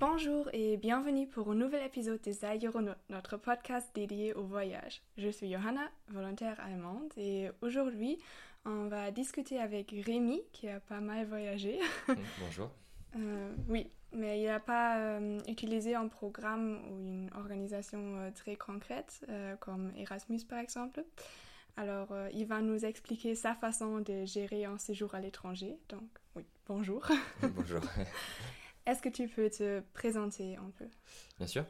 Bonjour et bienvenue pour un nouvel épisode des Aéronautes, notre podcast dédié au voyage. Je suis Johanna, volontaire allemande, et aujourd'hui, on va discuter avec Rémi, qui a pas mal voyagé. Bonjour. Euh, oui, mais il n'a pas euh, utilisé un programme ou une organisation euh, très concrète, comme Erasmus par exemple. Alors, il va nous expliquer sa façon de gérer un séjour à l'étranger. Donc, oui, bonjour. bonjour. Est-ce que tu peux te présenter un peu? Bien sûr.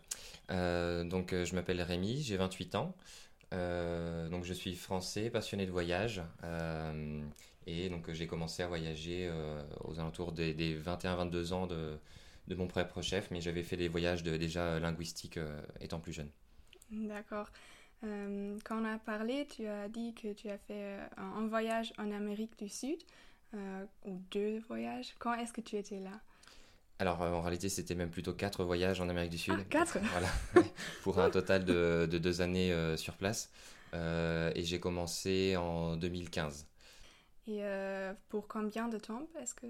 donc, je m'appelle Rémi, j'ai 28 ans. donc, je suis français, passionné de voyage. Et donc j'ai commencé à voyager euh, aux alentours des, 21-22 ans de, de, mon propre chef, mais j'avais fait des voyages de, déjà linguistiques euh, étant plus jeune. D'accord. Euh, quand on a parlé, tu as dit que tu as fait un, voyage en Amérique du Sud, ou deux voyages. Quand est-ce que tu étais là? Alors en réalité c'était même plutôt quatre voyages en Amérique du Sud. Ah, quatre? Voilà, pour un total de, de deux années sur place. et j'ai commencé en 2015. Et euh, pour combien de temps? Est-ce que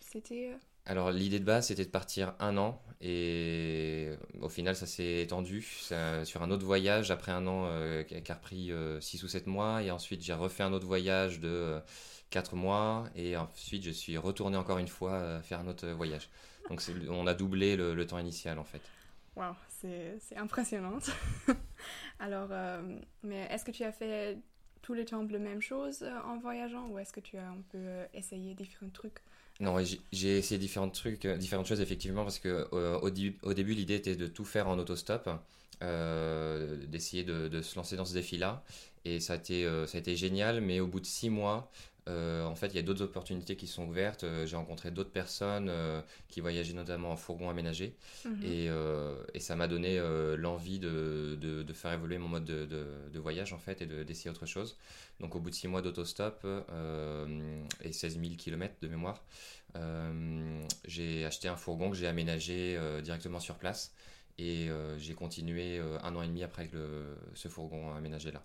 c'était euh? Alors l'idée de base c'était de partir un an et au final ça s'est étendu sur un autre voyage après un an euh, qui a repris 6 ou 7 mois et ensuite j'ai refait un autre voyage de 4 mois et ensuite je suis retourné encore une fois faire un autre voyage. Donc on a doublé le, temps initial en fait. Waouh, c'est impressionnant. Alors, mais est-ce que tu as fait tous les temps la même chose euh, en voyageant ou est-ce que tu as un peu euh, essayé différents trucs? Non, j'ai essayé différents trucs, euh, différentes choses effectivement parce que au, début l'idée était de tout faire en autostop, d'essayer de, de, se lancer dans ce défi-là et ça a été ça a été génial. Mais au bout de six mois, euh, en fait, il y a d'autres opportunités qui sont ouvertes. Euh, j'ai rencontré d'autres personnes euh, qui voyageaient notamment en fourgon aménagé. Mhm. Et, ça m'a donné l'envie de, faire évoluer mon mode de, voyage, en fait, et d'essayer autre chose. Donc, au bout de 6 mois d'autostop et 16 000 km de mémoire, j'ai acheté un fourgon que j'ai aménagé directement sur place. Et j'ai continué un an et demi après avec ce fourgon aménagé-là.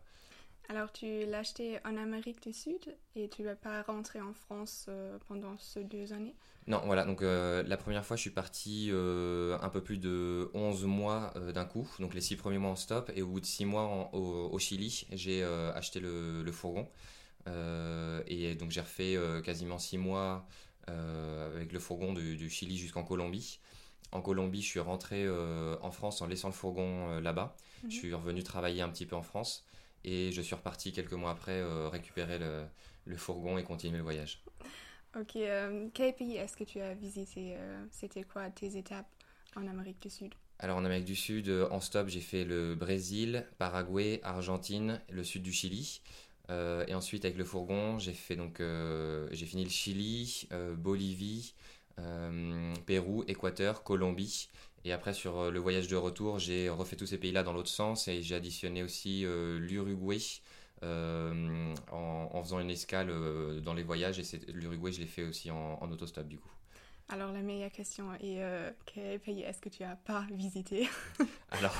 Alors, tu l'as acheté en Amérique du Sud et tu vas pas rentrer en France euh, pendant ces deux années? Non, voilà. Donc, euh, la première fois, je suis parti euh, un peu plus de 11 mois d'un coup. Donc, les six premiers mois en stop. Et au bout de six mois au, Chili, j'ai acheté le, fourgon. et donc, j'ai refait quasiment six mois avec le fourgon du, Chili jusqu'en Colombie. En Colombie, je suis rentré en France en laissant le fourgon là-bas. Je mhm. suis revenu travailler un petit peu en France. Et je suis reparti quelques mois après euh, récupérer le, le, fourgon et continuer le voyage. Ok, euh, quel pays est-ce que tu as visité euh, C'était quoi tes étapes en Amérique du Sud? Alors en Amérique du Sud, en stop, j'ai fait le Brésil, Paraguay, Argentine, le sud du Chili. et ensuite avec le fourgon, j'ai fait donc j'ai fini le Chili, Bolivie, Pérou, Équateur, Colombie et après, sur euh, le voyage de retour, j'ai refait tous ces pays-là dans l'autre sens et j'ai additionné aussi euh, l'Uruguay euh, en, faisant une escale dans les voyages. Et l'Uruguay, je l'ai fait aussi en, en autostop du coup. Alors la meilleure question est quel pays est-ce que tu as pas visité? Alors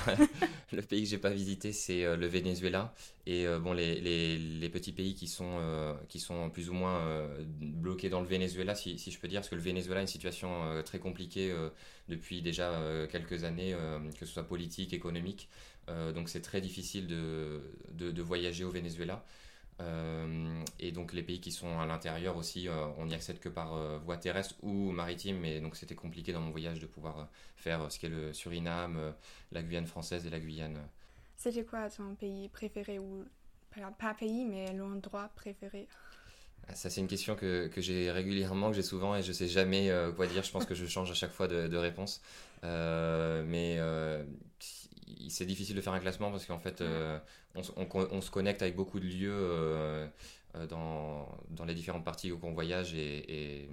le pays que j'ai pas visité c'est le Venezuela et bon les, les, petits pays qui sont qui sont plus ou moins bloqués dans le Venezuela si, je peux dire parce que le Venezuela a une situation très compliquée depuis déjà euh, quelques années, euh, que ce soit politique, économique. Euh, donc c'est très difficile de, de, voyager au Venezuela. Et donc les pays qui sont à l'intérieur aussi, on n'y accède que par voie terrestre ou maritime, mais donc c'était compliqué dans mon voyage de pouvoir faire ce qu'est le Suriname, la Guyane française et la Guyane. C'était quoi ton pays préféré ou pas pays, mais l'endroit préféré? Ça, c'est une question que, que j'ai régulièrement, que j'ai souvent et je sais jamais euh, quoi dire. Je pense que je change à chaque fois de, de réponse. Euh, mais euh, c'est difficile de faire un classement parce qu'en fait, on, on, se connecte avec beaucoup de lieux dans, dans, les différentes parties où on voyage et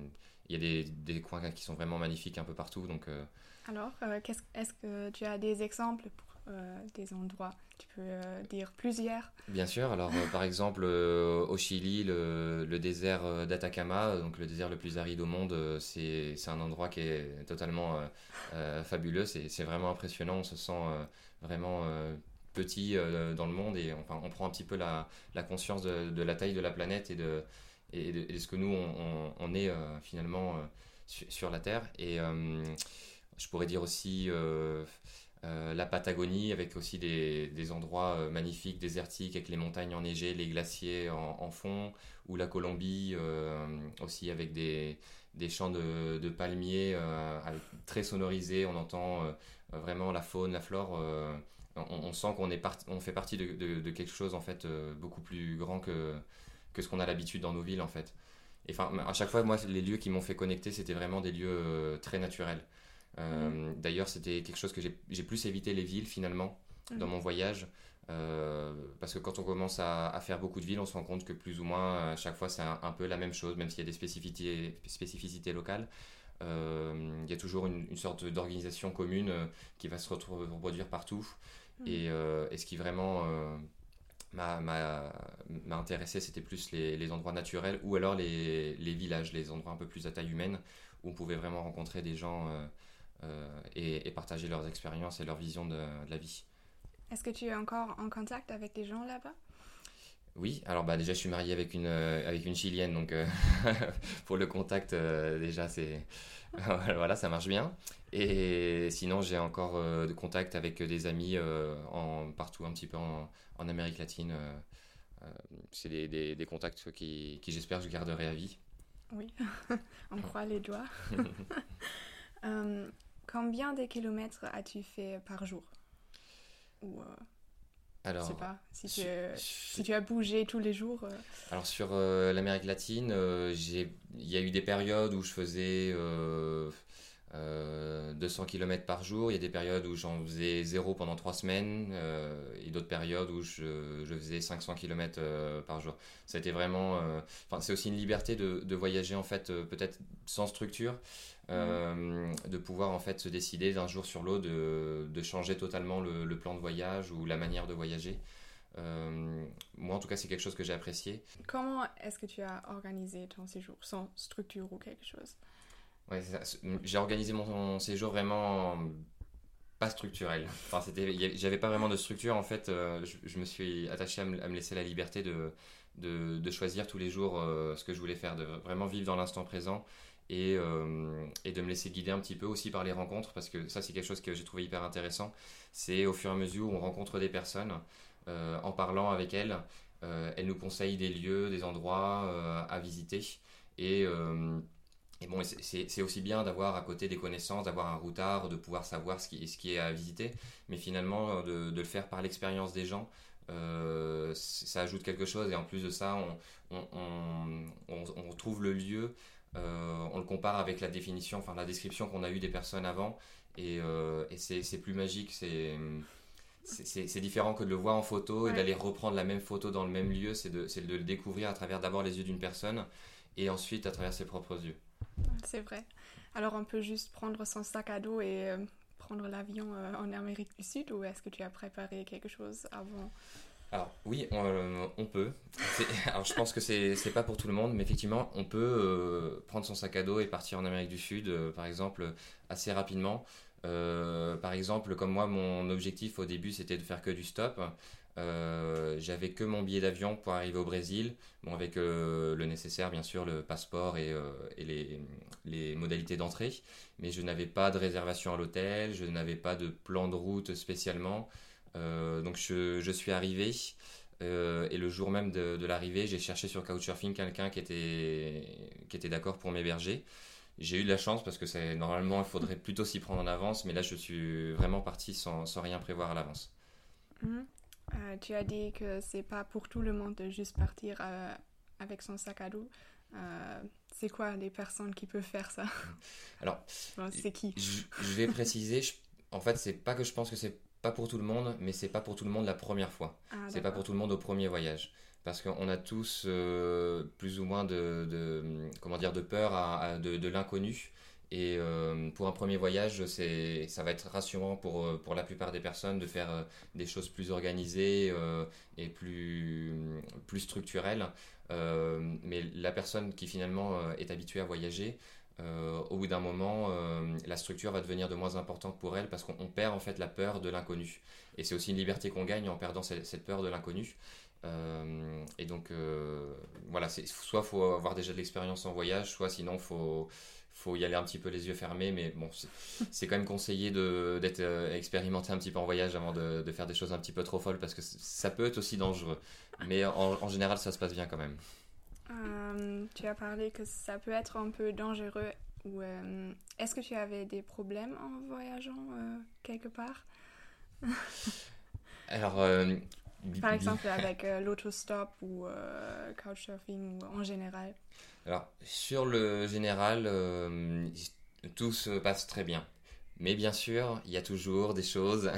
il y a des, des, coins qui sont vraiment magnifiques un peu partout. Donc, Alors, est-ce que tu as des exemples pour euh, des endroits Tu peux euh, dire plusieurs Bien sûr. Alors, euh, par exemple, au Chili, le, le désert d'Atacama, donc le désert le plus aride au monde, c'est un endroit qui est totalement fabuleux. C'est vraiment impressionnant. On se sent vraiment petit dans le monde et enfin, on prend un petit peu la, la conscience de, la taille de la planète et de, et de, ce que nous, on, on, est finalement sur, la Terre. Et je pourrais dire aussi la Patagonie, avec aussi des, endroits magnifiques, désertiques, avec les montagnes enneigées, les glaciers en, fond, ou la Colombie, aussi avec des, champs de, palmiers très sonorisés, on entend vraiment la faune, la flore on, sent qu'on est on fait partie de, quelque chose en fait euh, beaucoup plus grand que, que ce qu'on a l'habitude dans nos villes en fait. Et enfin, à chaque fois, moi, les lieux qui m'ont fait connecter, c'était vraiment des lieux euh, très naturels. Euh. D'ailleurs, c'était quelque chose que j'ai plus évité les villes finalement dans mhm. mon voyage. parce que quand on commence à, faire beaucoup de villes, on se rend compte que plus ou moins à chaque fois c'est un, peu la même chose, même s'il y a des spécificités, spécificités locales. il y a toujours une, une sorte d'organisation commune qui va se reproduire partout. Mm. Euh, et, ce qui vraiment euh, m'a intéressé, c'était plus les, endroits naturels ou alors les, villages, les endroits un peu plus à taille humaine où on pouvait vraiment rencontrer des gens euh, et, partager leurs expériences et leur vision de, la vie. Est-ce que tu es encore en contact avec des gens là-bas? Oui, alors bah déjà je suis marié avec une, avec une chilienne, donc pour le contact déjà c'est voilà ça marche bien. Et sinon, j'ai encore euh, de contact avec des amis euh, en, partout, un petit peu en, Amérique latine. Euh, c'est des, des, contacts qui, qui j'espère, je garderai à vie. Oui, on croit les doigts. Combien de kilomètres as-tu fait par jour Ou, alors, je sais pas, si tu, si tu, as bougé tous les jours. Alors sur l'Amérique latine, il y a eu des périodes où je faisais 200 euh, km par jour. Il y a des périodes où j'en faisais zéro pendant trois semaines euh, et d'autres périodes où je, je, faisais 500 km euh, par jour. Ça a été vraiment. C'est aussi une liberté de, de voyager en fait, peut-être sans structure, mmh. de pouvoir en fait se décider d'un jour sur l'autre de, de, changer totalement le, le, plan de voyage ou la manière de voyager. moi, en tout cas, c'est quelque chose que j'ai apprécié. Comment est-ce que tu as organisé ton séjour? Sans structure ou quelque chose? Ouais, J'ai organisé mon, séjour vraiment pas structurel. Enfin, j'avais pas vraiment de structure. En fait, euh, je, me suis attaché à me, laisser la liberté de, de, de, choisir tous les jours euh, ce que je voulais faire, de vraiment vivre dans l'instant présent et, euh, et, de me laisser guider un petit peu aussi par les rencontres, parce que ça, c'est quelque chose que j'ai trouvé hyper intéressant. C'est au fur et à mesure où on rencontre des personnes, en parlant avec elles, elles nous conseillent des lieux, des endroits à visiter. Et bon, c'est aussi bien d'avoir à côté des connaissances, d'avoir un routard, de pouvoir savoir ce qui, ce qui est à visiter, mais finalement de, le faire par l'expérience des gens, euh, ça ajoute quelque chose. Et en plus de ça, on, on, on, on trouve le lieu, euh, on le compare avec la définition, enfin la description qu'on a eue des personnes avant, et, euh, et c'est plus magique. C'est c'est différent que de le voir en photo et d'aller reprendre la même photo dans le même lieu, c'est de, de le découvrir à travers d'abord les yeux d'une personne et ensuite à travers ses propres yeux. C'est vrai. Alors on peut juste prendre son sac à dos et euh, prendre l'avion euh, en Amérique du Sud ou est-ce que tu as préparé quelque chose avant alors oui, on, euh, peut. Alors je pense que c'est pas pour tout le monde, mais effectivement, on peut prendre son sac à dos et partir en Amérique du Sud, par exemple, assez rapidement. par exemple, comme moi, mon objectif au début, c'était de faire que du stop. Euh, j'avais que mon billet d'avion pour arriver au Brésil, bon, avec euh, le nécessaire, bien sûr, le passeport et, euh, les, modalités d'entrée. Mais je n'avais pas de réservation à l'hôtel, je n'avais pas de plan de route spécialement. Donc je, je, suis arrivé. et le jour même de, de l'arrivée, j'ai cherché sur Couchsurfing quelqu'un qui était, qui était d'accord pour m'héberger. J'ai eu de la chance parce que normalement il faudrait plutôt s'y prendre en avance, mais là je suis vraiment parti sans, sans rien prévoir à l'avance. Mmh. Euh, tu as dit que c'est pas pour tout le monde de juste partir euh, avec son sac à dos. Euh, c'est quoi les personnes qui peuvent faire ça? Alors, c'est qui? je, vais préciser. en fait, c'est pas que je pense que c'est pas pour tout le monde, mais c'est pas pour tout le monde la première fois. Ah, c'est pas pour tout le monde au premier voyage parce qu'on a tous plus ou moins de, comment dire de peur de, de l'inconnu et euh, pour un premier voyage, ça va être rassurant pour, euh, pour la plupart des personnes de faire euh, des choses plus organisées et plus, plus structurelles. mais la personne qui finalement est habituée à voyager, au bout d'un moment, la structure va devenir de moins importante pour elle parce qu'on perd en fait la peur de l'inconnu. Et c'est aussi une liberté qu'on gagne en perdant cette, peur de l'inconnu. et donc, voilà, soit faut avoir déjà de l'expérience en voyage, soit sinon faut, faut y aller un petit peu les yeux fermés, mais bon, c'est quand même conseillé d'être expérimenté un petit peu en voyage avant de, de, faire des choses un petit peu trop folles parce que ça peut être aussi dangereux. Mais en, en général, ça se passe bien quand même. Tu as parlé que ça peut être un peu dangereux euh, est-ce que tu avais des problèmes en voyageant euh, quelque part? Alors, euh, par exemple avec l'autostop ou couchsurfing ou en général. Alors, sur le général, tout se passe très bien. Mais bien sûr, il y a toujours des choses.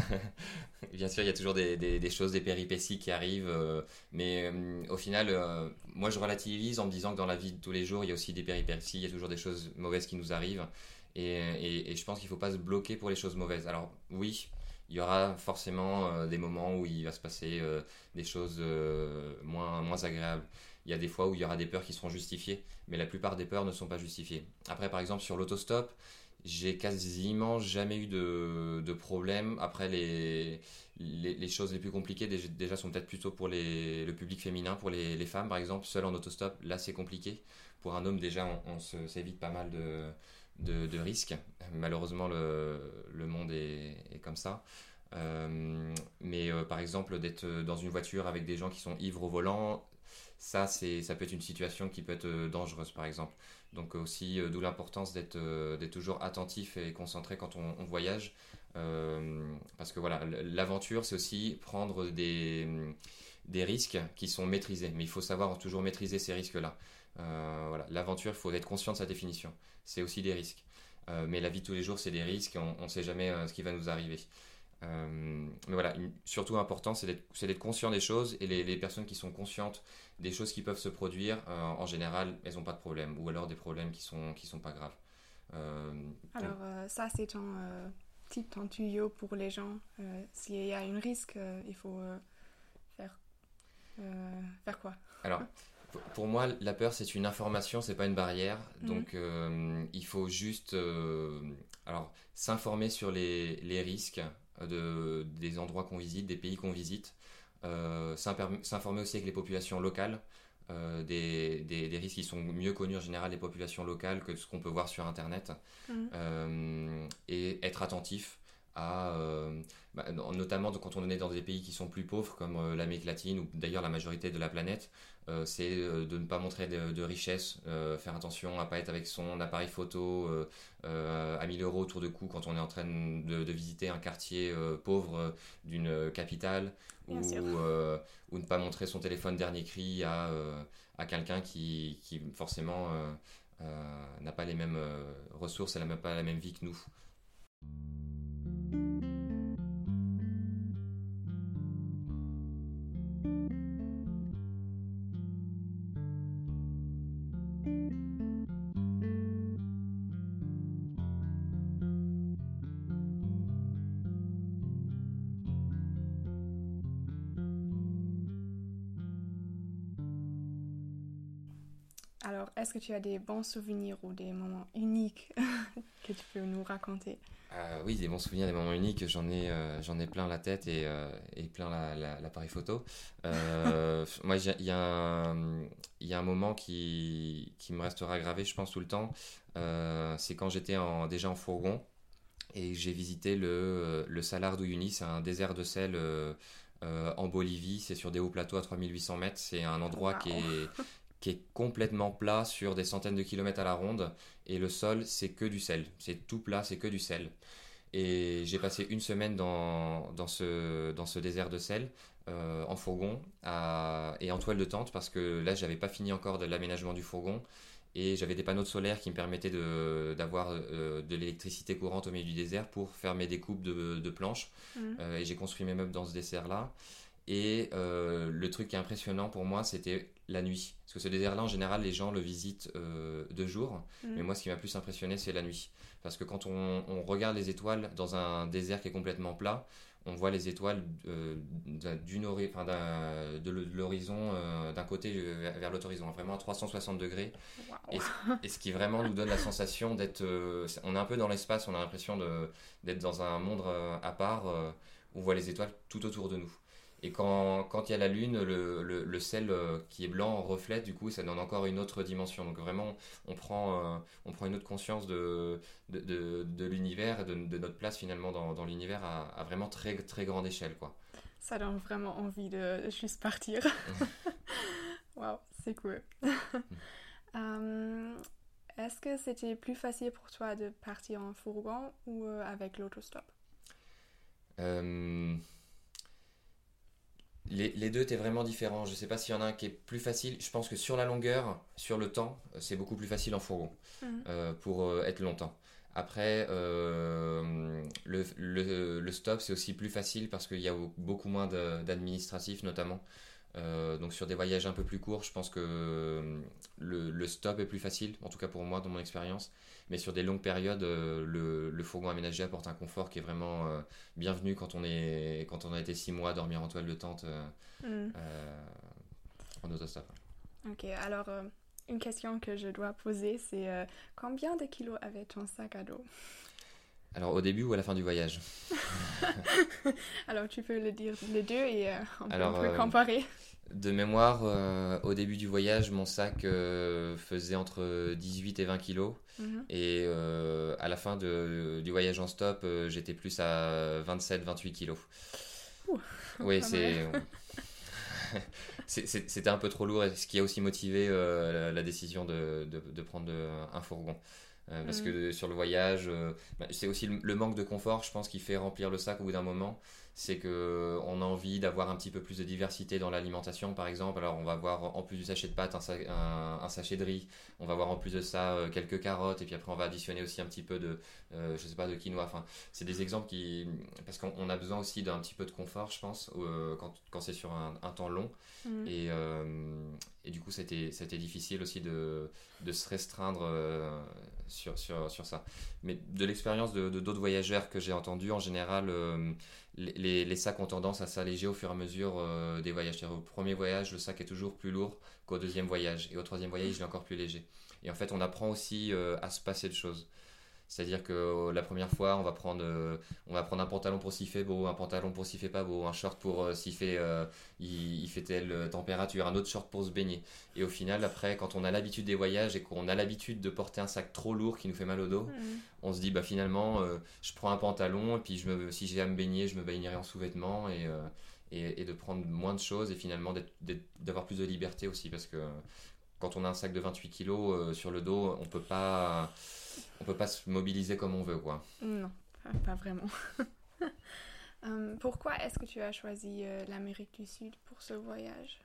bien sûr, il y a toujours des, choses, des péripéties qui arrivent. Euh, mais euh, au final, euh, moi, je relativise en me disant que dans la vie de tous les jours, il y a aussi des péripéties. Il y a toujours des choses mauvaises qui nous arrivent. Et, et, je pense qu'il ne faut pas se bloquer pour les choses mauvaises. Alors, oui, il y aura forcément des moments où il va se passer des choses moins, moins agréables. Il y a des fois où il y aura des peurs qui seront justifiées, mais la plupart des peurs ne sont pas justifiées. Après, par exemple, sur l'autostop, j'ai quasiment jamais eu de, de problème. Après, les, les, choses les plus compliquées déjà sont peut-être plutôt pour les, le public féminin, pour les, les, femmes par exemple, seul en autostop, là c'est compliqué. Pour un homme, déjà, on, s'évite pas mal de, de, de, risques. Malheureusement, le, le monde est, est, comme ça. Euh, mais euh, par exemple, d'être dans une voiture avec des gens qui sont ivres au volant, ça, ça peut être une situation qui peut être euh, dangereuse par exemple. Donc aussi, euh, d'où l'importance euh, d'être toujours attentif et concentré quand on, voyage. Euh, parce que voilà, l'aventure, c'est aussi prendre des, des risques qui sont maîtrisés. Mais il faut savoir toujours maîtriser ces risques-là. voilà, l'aventure, il faut être conscient de sa définition. C'est aussi des risques. mais la vie de tous les jours, c'est des risques. On ne sait jamais ce qui va nous arriver. Mais voilà, surtout important, c'est d'être conscient des choses et les, les, personnes qui sont conscientes des choses qui peuvent se produire, euh, en général, elles n'ont pas de problème, ou alors des problèmes qui sont, qui sont pas graves. Euh, alors, euh, ça, c'est un type un tuyau pour les gens. S'il y a un risque, il faut faire, faire quoi? Alors, pour moi, la peur, c'est une information, c'est pas une barrière. Mhm. Donc, il faut juste alors s'informer sur les, les risques de, des endroits qu'on visite, des pays qu'on visite. Euh, s'informer aussi avec les populations locales. Euh, des, des, risques qui sont mieux connus en général des populations locales que ce qu'on peut voir sur Internet. Mmh. Euh, et être attentif à, bah, notamment quand on est dans des pays qui sont plus pauvres comme l'Amérique latine ou d'ailleurs la majorité de la planète, c'est de ne pas montrer de, de richesse, faire attention à pas être avec son appareil photo à 1000 euros autour de cou quand on est en train de, de visiter un quartier pauvre d'une capitale euh, ou, ne pas montrer son téléphone dernier cri à, euh, à quelqu'un qui, qui, forcément euh, n'a pas les mêmes ressources et n'a pas la même vie que nous. Est-ce que tu as des bons souvenirs ou des moments uniques que tu peux nous raconter? Euh, Oui, des bons souvenirs, des moments uniques, j'en ai, euh, j'en ai plein la tête et, euh, et plein l'appareil photo. moi, il y, a un moment qui, qui, me restera gravé, je pense, tout le temps. c'est quand j'étais en, déjà en fourgon et j'ai visité le, le Salar d'Uyuni, c'est un désert de sel. en Bolivie, c'est sur des hauts plateaux à 3800 mètres. C'est un endroit qui est qui est complètement plat sur des centaines de kilomètres à la ronde et le sol c'est que du sel, c'est tout plat, c'est que du sel. Et j'ai passé une semaine dans, dans, ce, dans ce désert de sel euh, en fourgon et en toile de tente parce que là j'avais pas fini encore de l'aménagement du fourgon et j'avais des panneaux solaires qui me permettaient d'avoir de, euh, de l'électricité courante au milieu du désert pour faire mes découpes de, de planches. Mmh. Euh, et j'ai construit mes meubles dans ce désert Et le truc qui est impressionnant pour moi, c'était la nuit. Parce que ce désert-là, en général, les gens le visitent euh, de jour. Mm. Mais moi, ce qui m'a plus impressionné, c'est la nuit. Parce que quand on, regarde les étoiles dans un désert qui est complètement plat, on voit les étoiles euh, d'une enfin, de l'horizon euh, d'un côté vers l'autre horizon, vraiment à 360 degrés. Et, ce qui vraiment nous donne la sensation d'être. on est un peu dans l'espace, on a l'impression d'être dans un monde à part où on voit les étoiles tout autour de nous. Et quand, quand il y a la lune, le, le, sel qui est blanc reflète, du coup, ça donne encore une autre dimension. Donc vraiment, on prend, on prend une autre conscience de, de, de, l'univers et de, notre place finalement dans, dans l'univers à, à, vraiment très, très grande échelle. Quoi. Ça donne vraiment envie de juste partir. Waouh, c'est cool. um, Est-ce que c'était plus facile pour toi de partir en fourgon ou euh, avec l'autostop? Euh, les, les, deux étaient vraiment différents. Je ne sais pas s'il y en a un qui est plus facile. Je pense que sur la longueur, sur le temps, c'est beaucoup plus facile en fourgon mhm. euh, pour être longtemps. Après, le, le, le, stop, c'est aussi plus facile parce qu'il y a beaucoup moins d'administratifs notamment. Euh, donc sur des voyages un peu plus courts, je pense que euh, le, stop est plus facile, en tout cas pour moi dans mon expérience. Mais sur des longues périodes, euh, le, fourgon aménagé apporte un confort qui est vraiment bienvenu quand on, est, quand on a été six mois à dormir en toile de tente mm. en autostop. Ok, alors une question que je dois poser, c'est combien de kilos avait ton sac à dos? Alors au début ou à la fin du voyage? Alors tu peux le dire les deux et euh, on, peut, comparer. De mémoire, euh, au début du voyage, mon sac faisait entre 18 et 20 kilos. Mhm. Et à la fin de, du voyage en stop, j'étais plus à 27-28 kilos. oui, c'est... C'était un peu trop lourd, ce qui a aussi motivé la, décision de, de, de prendre un fourgon. Euh, parce que mm. sur le voyage, euh, bah, c'est aussi le, manque de confort, je pense, qui fait remplir le sac au bout d'un moment. C'est que on a envie d'avoir un petit peu plus de diversité dans l'alimentation, par exemple. Alors, on va avoir en plus du sachet de pâtes un, sachet de riz. On va avoir en plus de ça euh, quelques carottes, et puis après, on va additionner aussi un petit peu de, je sais pas, de quinoa. Enfin, c'est des exemples qui, parce qu'on a besoin aussi d'un petit peu de confort, je pense, quand, quand c'est sur un, temps long. Mm. Et, et du coup, c'était difficile aussi de, de se restreindre sur, sur, sur, ça. Mais de l'expérience de d'autres voyageurs que j'ai entendu, en général, euh, les, sacs ont tendance à s'alléger au fur et à mesure euh, des voyages. Au premier voyage, le sac est toujours plus lourd qu'au deuxième voyage. Et au troisième voyage, il est encore plus léger. Et en fait, on apprend aussi euh, à se passer de choses. C'est-à-dire que euh, la première fois, on va prendre, euh, on va prendre un pantalon pour s'y fait beau, un pantalon pour s'y fait pas beau, un short pour euh, s'y fait, il, fait telle température, un autre short pour se baigner. Et au final, après, quand on a l'habitude des voyages et qu'on a l'habitude de porter un sac trop lourd qui nous fait mal au dos, mm. on se dit bah finalement, je prends un pantalon et puis je me, si j'ai à me baigner, je me baignerai en sous-vêtements et, et, et, de prendre moins de choses et finalement d'avoir plus de liberté aussi parce que quand on a un sac de 28 kg sur le dos, on peut pas on peut pas se mobiliser comme on veut, quoi. Non, pas, vraiment. Euh, pourquoi est-ce que tu as choisi euh, l'Amérique du Sud pour ce voyage?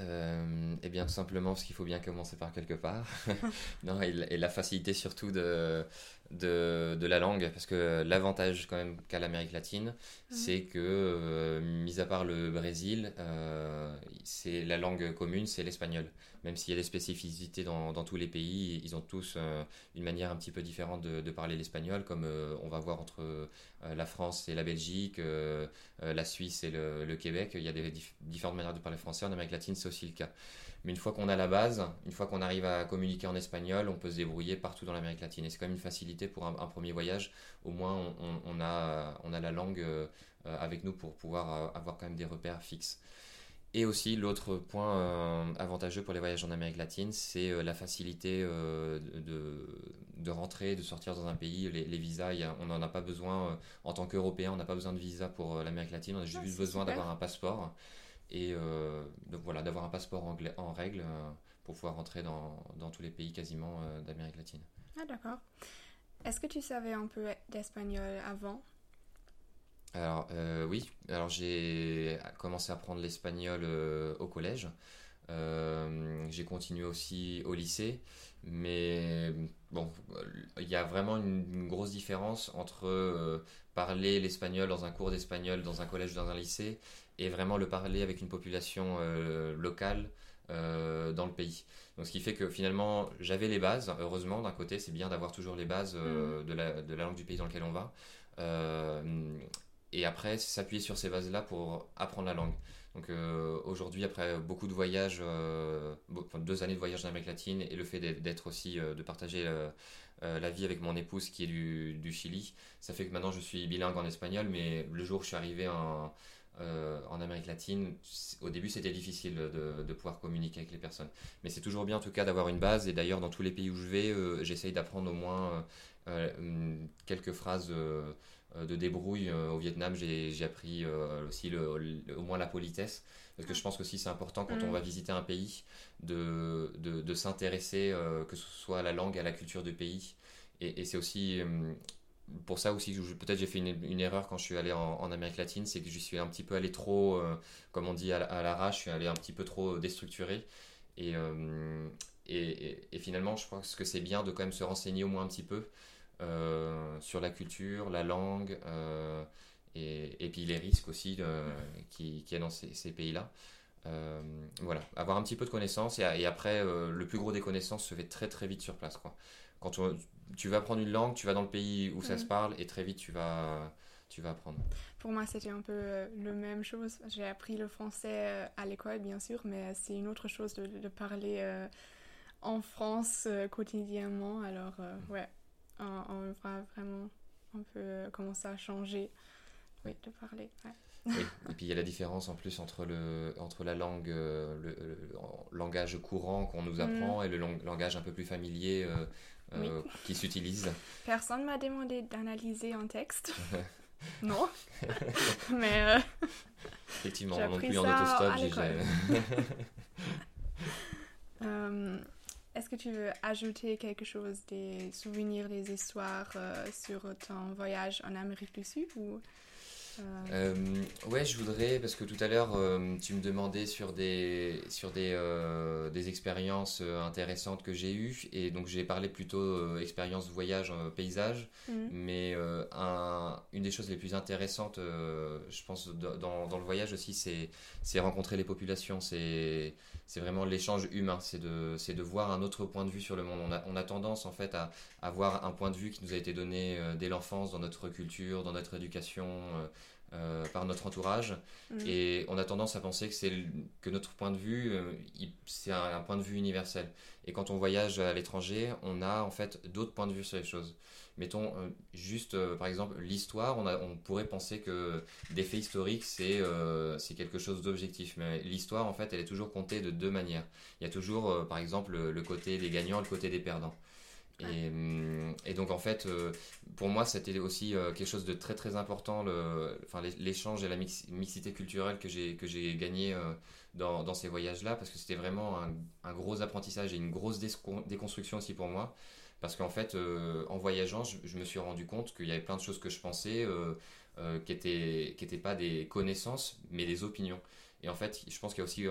Euh, eh bien, tout simplement parce qu'il faut bien commencer par quelque part. non, et, la facilité surtout de, de, de, la langue, parce que l'avantage quand même qu'a l'Amérique latine, c'est que, euh, mis à part le Brésil, euh, c'est la langue commune, c'est l'espagnol. Même s'il y a des spécificités dans, dans, tous les pays, ils ont tous une manière un petit peu différente de, de parler l'espagnol, comme on va voir entre la France et la Belgique, la Suisse et le, le, Québec. Il y a des différentes manières de parler français. En Amérique latine, c'est aussi le cas. Mais une fois qu'on a la base, une fois qu'on arrive à communiquer en espagnol, on peut se débrouiller partout dans l'Amérique latine. Et c'est quand même une facilité pour un, premier voyage. Au moins, on, a, on a la langue euh, avec nous pour pouvoir euh, avoir quand même des repères fixes. Et aussi, l'autre point euh, avantageux pour les voyages en Amérique latine, c'est la facilité de, de rentrer, de sortir dans un pays. Les, visas, on n'en a pas besoin en tant qu'Européen, on n'a pas besoin de visa pour l'Amérique latine, on a juste ah, besoin d'avoir un passeport et euh, voilà, d'avoir un passeport anglais en règle euh, pour pouvoir rentrer dans, dans, tous les pays quasiment euh, d'Amérique latine. Ah d'accord. Est-ce que tu savais un peu d'espagnol avant? Alors oui, alors j'ai commencé à apprendre l'espagnol au collège. J'ai continué aussi au lycée, mais bon, il y a vraiment une, une grosse différence entre parler l'espagnol dans un cours d'espagnol dans un collège ou dans un lycée et vraiment le parler avec une population euh, locale euh, dans le pays. Donc ce qui fait que finalement j'avais les bases, heureusement d'un côté c'est bien d'avoir toujours les bases euh, mm. de, la, de, la, langue du pays dans lequel on va. et après s'appuyer sur ces bases-là pour apprendre la langue. Donc aujourd'hui, après beaucoup de voyages, deux années de voyage en Amérique latine et le fait d'être aussi, de partager la vie avec mon épouse qui est du, Chili, ça fait que maintenant je suis bilingue en espagnol, mais le jour où je suis arrivé en, en Amérique latine, au début c'était difficile de, pouvoir communiquer avec les personnes. Mais c'est toujours bien en tout cas d'avoir une base. Et d'ailleurs, dans tous les pays où je vais, j'essaye d'apprendre au moins quelques phrases de débrouille. Au Vietnam, j'ai appris aussi au moins la politesse. Parce que je pense que aussi c'est important quand on mm. va visiter un pays de, de, de s'intéresser, que ce soit à la langue, à la culture du pays. Et, et c'est aussi pour ça aussi, peut-être j'ai fait une, erreur quand je suis allé en, Amérique latine, c'est que je suis un petit peu allé trop, euh, comme on dit, à, l'arrache, je suis allé un petit peu trop déstructuré. Euh, et, et, finalement, je pense que c'est bien de quand même se renseigner au moins un petit peu euh, sur la culture, la langue, et, puis les risques aussi qu'il qui y a dans ces, ces pays-là. voilà, avoir un petit peu de connaissances, et, après, le plus gros des connaissances se fait très très vite sur place. Quoi. Quand tu, tu vas apprendre une langue, tu vas dans le pays où ça se parle et très vite tu vas, tu vas apprendre. Pour moi, c'était un peu euh, la même chose. J'ai appris le français euh, à l'école, bien sûr, mais c'est une autre chose de, de parler euh, en France quotidiennement. Alors, ouais, on, voit vraiment un peu comment ça a changé oui, de parler. Oui. Et puis il y a la différence en plus entre, le, entre la langue, le, langage courant qu'on nous mm. apprend et le langage un peu plus familier euh, qui s'utilisent. Personne m'a demandé d'analyser un texte. non. Mais. Euh, Effectivement, non plus en autostop, j'ai euh, Est-ce que tu veux ajouter quelque chose, des souvenirs, des histoires sur ton voyage en Amérique du Sud ou euh, ouais, je voudrais, parce que tout à l'heure, euh, tu me demandais sur des, sur des, euh, des expériences intéressantes que j'ai eues, et donc j'ai parlé plutôt expérience voyage, paysage, mhm. mais un, une des choses les plus intéressantes, je pense, dans, dans, le voyage aussi, c'est rencontrer les populations, c'est vraiment l'échange humain, c'est de, voir un autre point de vue sur le monde. On a, on a tendance, en fait, à avoir un point de vue qui nous a été donné dès l'enfance, dans notre culture, dans notre éducation, euh, par notre entourage. Mm. Et on a tendance à penser que, c'est que notre point de vue, euh, c'est un, point de vue universel. Et quand on voyage à l'étranger, on a en fait d'autres points de vue sur les choses. Mettons euh, juste, par exemple, l'histoire, on, on, pourrait penser que des faits historiques, c'est, c'est quelque chose d'objectif. Mais l'histoire, en fait, elle est toujours comptée de deux manières. Il y a toujours, par exemple, le côté des gagnants et le côté des perdants. Hum, et, donc en fait, euh, pour moi, c'était aussi euh, quelque chose de très très important, le, enfin, l'échange et la mixité culturelle que j'ai que j'ai gagné euh, dans, dans, ces voyages-là, parce que c'était vraiment un, un, gros apprentissage et une grosse déconstruction aussi pour moi, parce qu'en fait, en voyageant, je, me suis rendu compte qu'il y avait plein de choses que je pensais qui n'étaient qui étaient pas des connaissances, mais des opinions. Et en fait, je pense qu'il y a aussi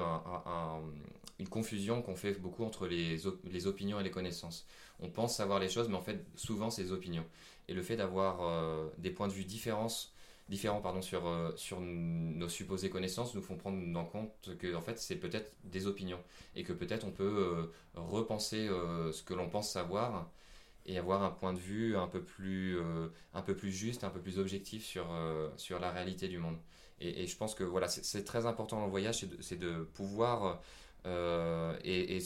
une confusion qu'on fait beaucoup entre les, les opinions et les connaissances on pense savoir les choses, mais en fait, souvent, c'est des opinions. Et le fait d'avoir euh, des points de vue différents, différents pardon, sur, euh, sur nos supposées connaissances nous font prendre en compte que en fait, c'est peut-être des opinions. Et que peut-être on peut euh, repenser ce que l'on pense savoir et avoir un point de vue un peu plus, un peu plus juste, un peu plus objectif sur, sur la réalité du monde. Et, je pense que voilà, c'est très important dans le voyage, c'est de, pouvoir et,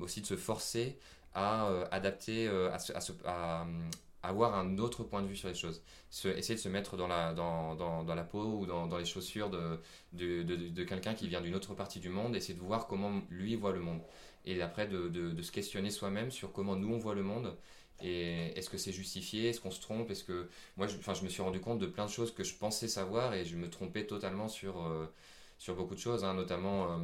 aussi de se forcer à euh, adapter, euh, à, avoir un autre point de vue sur les choses. essayer de se mettre dans la, peau ou dans, les chaussures de, quelqu'un qui vient d'une autre partie du monde, essayer de voir comment lui voit le monde. Et après, de, se questionner soi-même sur comment nous on voit le monde. Et est-ce que c'est justifié? Est-ce qu'on se trompe? Est-ce que moi, je, enfin, je me suis rendu compte de plein de choses que je pensais savoir et je me trompais totalement sur, euh, sur beaucoup de choses, hein, notamment,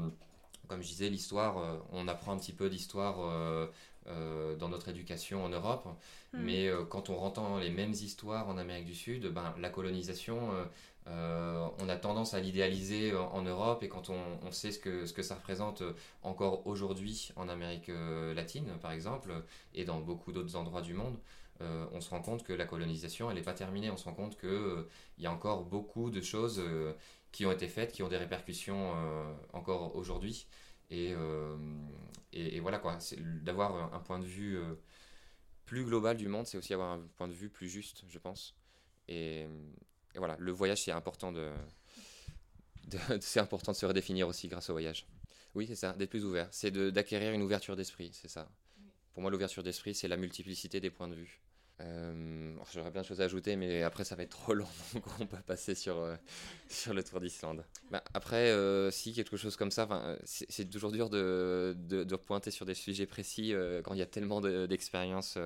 comme je disais, l'histoire. on apprend un petit peu d'histoire euh, dans notre éducation en Europe. Hmm. Mais euh, quand on entend les mêmes histoires en Amérique du Sud, ben, la colonisation, euh, on a tendance à l'idéaliser en, Europe. Et quand on, sait ce que, ce que ça représente encore aujourd'hui en Amérique latine, par exemple, et dans beaucoup d'autres endroits du monde, on se rend compte que la colonisation, elle n'est pas terminée. On se rend compte qu'il y a encore beaucoup de choses qui ont été faites, qui ont des répercussions encore aujourd'hui. Euh, et, et, voilà quoi, d'avoir un point de vue euh, plus global du monde, c'est aussi avoir un point de vue plus juste, je pense. Et, voilà, le voyage, c'est important de, c'est important de se redéfinir aussi grâce au voyage. Oui, c'est ça, d'être plus ouvert. C'est d'acquérir une ouverture d'esprit, c'est ça. Pour moi, l'ouverture d'esprit, c'est la multiplicité des points de vue. J'aurais plein de choses à ajouter, mais après ça va être trop long, donc on peut passer sur, sur le Tour d'Islande. Bah, après, si quelque chose comme ça, c'est toujours dur de, de, de, pointer sur des sujets précis quand il y a tellement d'expériences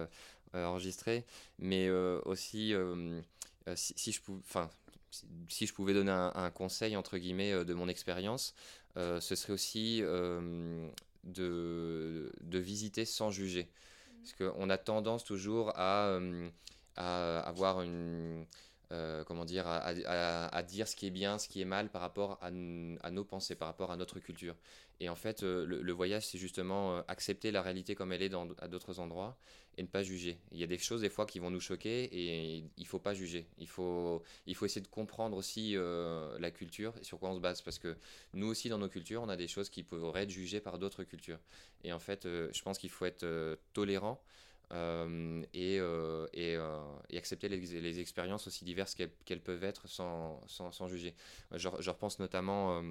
enregistrées, mais aussi si, si, je pouvais, si je pouvais donner un, conseil entre guillemets euh, de mon expérience, euh, ce serait aussi euh, de, de, visiter sans juger. Parce qu'on a tendance toujours à, à avoir une, comment dire, à, dire ce qui est bien, ce qui est mal par rapport à, nos pensées, par rapport à notre culture. Et en fait, le, voyage, c'est justement accepter la réalité comme elle est à d'autres endroits et ne pas juger. Il y a des choses des fois qui vont nous choquer et il faut pas juger. Il faut, il faut essayer de comprendre aussi euh, la culture et sur quoi on se base parce que nous aussi dans nos cultures, on a des choses qui pourraient être jugées par d'autres cultures. Et en fait, euh, je pense qu'il faut être euh, tolérant. et, et, accepter les, expériences aussi diverses qu'elles peuvent être sans, juger. Je, repense notamment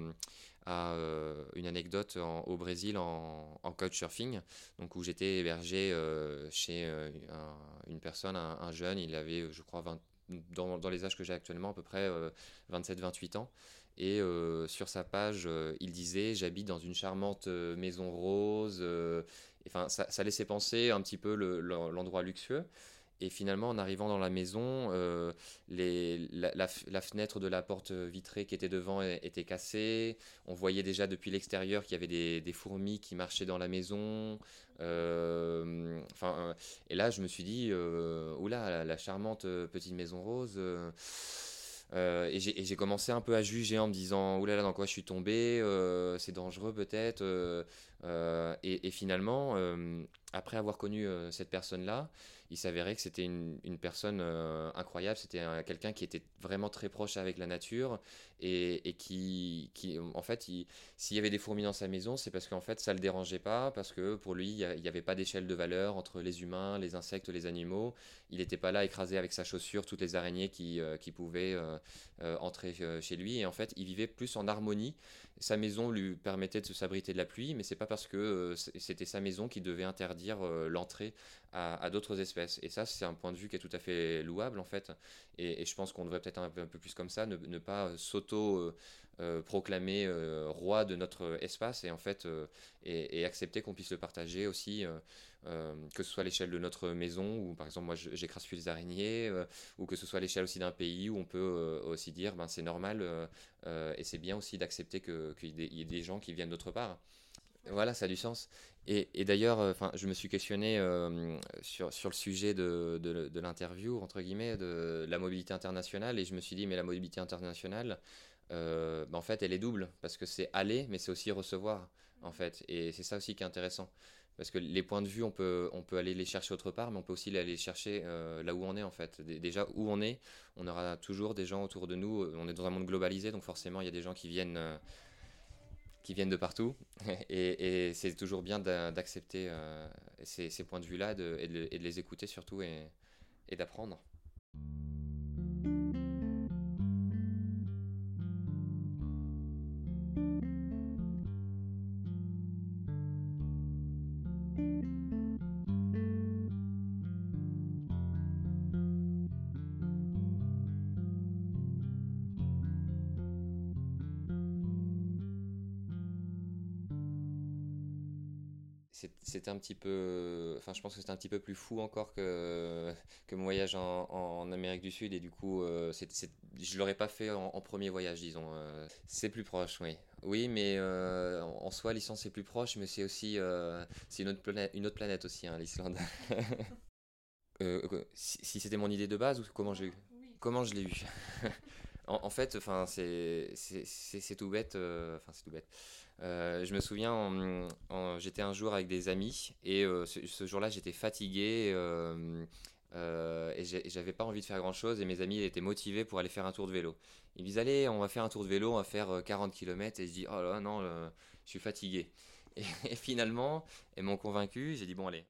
à euh, une anecdote au Brésil en, en couchsurfing, donc où j'étais hébergé euh, chez euh, une personne, un, jeune, il avait, je crois, dans, les âges que j'ai actuellement, à peu près 27-28 ans. Et sur sa page, il disait J'habite dans une charmante maison rose. Enfin, ça, laissait penser un petit peu l'endroit luxueux. Et finalement, en arrivant dans la maison, euh, les, la, fenêtre de la porte vitrée qui était devant était cassée. On voyait déjà depuis l'extérieur qu'il y avait des, fourmis qui marchaient dans la maison. Euh, euh, et là, je me suis dit, oula, la, charmante petite maison rose. Et j'ai commencé un peu à juger en me disant, oulala, dans quoi je suis tombé, c'est dangereux peut-être. Et, et, finalement, après avoir connu cette personne-là, il s'avérait que c'était une, une, personne euh, incroyable, c'était quelqu'un qui était vraiment très proche avec la nature et, et qui, qui, en fait, s'il y avait des fourmis dans sa maison, c'est parce qu'en fait, ça le dérangeait pas, parce que pour lui, il n'y avait pas d'échelle de valeur entre les humains, les insectes, les animaux. Il n'était pas là écrasé avec sa chaussure toutes les araignées qui, euh, qui pouvaient euh, entrer chez lui. Et en fait, il vivait plus en harmonie. Sa maison lui permettait de s'abriter de la pluie, mais c'est pas parce que c'était sa maison qui devait interdire l'entrée à, d'autres espèces. Et ça, c'est un point de vue qui est tout à fait louable en fait. Et, je pense qu'on devrait peut-être un, peu, plus comme ça, ne, pas euh, euh, proclamer euh, roi de notre espace et en fait et, accepter qu'on puisse le partager aussi, que ce soit à l'échelle de notre maison où par exemple moi j'écrase plus les araignées, ou que ce soit à l'échelle aussi d'un pays où on peut aussi dire ben c'est normal et c'est bien aussi d'accepter qu'il y, ait des gens qui viennent d'autre part. Voilà, ça a du sens. Et, et d'ailleurs, euh, je me suis questionné euh, sur, sur le sujet de, de, l'interview, entre guillemets, de la mobilité internationale, et je me suis dit, mais la mobilité internationale, euh, bah, en fait, elle est double, parce que c'est aller, mais c'est aussi recevoir, en fait. Et c'est ça aussi qui est intéressant. Parce que les points de vue, on peut, on peut aller les chercher autre part, mais on peut aussi aller les chercher là où on est, en fait. Déjà, où on est, on aura toujours des gens autour de nous. On est dans un monde globalisé, donc forcément, il y a des gens qui viennent qui viennent de partout. Et, c'est toujours bien d'accepter euh, ces, points de vue-là et, de, les écouter surtout et d'apprendre. Un petit peu. Enfin, je pense que c'était un petit peu plus fou encore que, que mon voyage en, Amérique du Sud. Et du coup, euh, je ne l'aurais pas fait en, premier voyage, disons. Euh. c'est plus proche, oui. Oui, mais euh, en soi, l'Islande, c'est plus proche, mais c'est aussi. c'est une, autre planète, une autre planète aussi, hein, l'Islande. si, c'était mon idée de base ou comment j'ai eu? Comment je l'ai eu? En, fait, enfin, c'est tout bête. Enfin, c'est tout bête. Euh, je me souviens, j'étais un jour avec des amis et euh, ce, jour-là j'étais fatigué euh, et j'avais pas envie de faire grand-chose et mes amis étaient motivés pour aller faire un tour de vélo. Ils me disent allez, on va faire un tour de vélo, on va faire 40 km et je dis oh là non, je suis fatigué. Et, et finalement, ils m'ont convaincu, j'ai dit bon allez.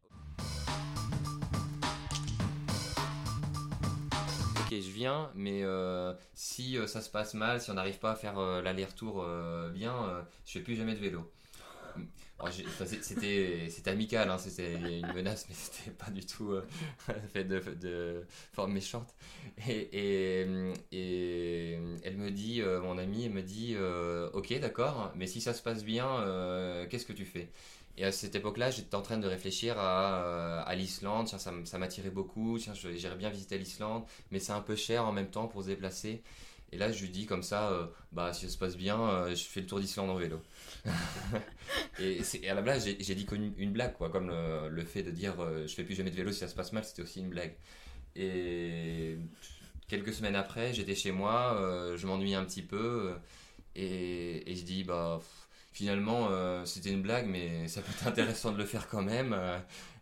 Je viens, mais euh, si euh, ça se passe mal, si on n'arrive pas à faire euh, l'aller-retour bien, je fais plus jamais de vélo. c'était amical, hein, c'était une menace, mais c'était pas du tout fait de, forme méchante. Et, et, elle me dit, mon amie, elle me dit, ok, d'accord, mais si ça se passe bien, qu'est-ce que tu fais? Et à cette époque-là, j'étais en train de réfléchir à, à l'Islande, ça, m'attirait beaucoup, j'irais bien visiter l'Islande, mais c'est un peu cher en même temps pour se déplacer. Et là, je lui dis comme ça, euh, bah si ça se passe bien, euh, je fais le tour d'Islande en vélo. et, à la blague, j'ai dit qu'une une blague, quoi, comme le, fait de dire euh, je fais plus jamais de vélo si ça se passe mal, c'était aussi une blague. Et quelques semaines après, j'étais chez moi, je m'ennuyais un petit peu, et, je dis bah finalement c'était une blague, mais ça peut être intéressant de le faire quand même.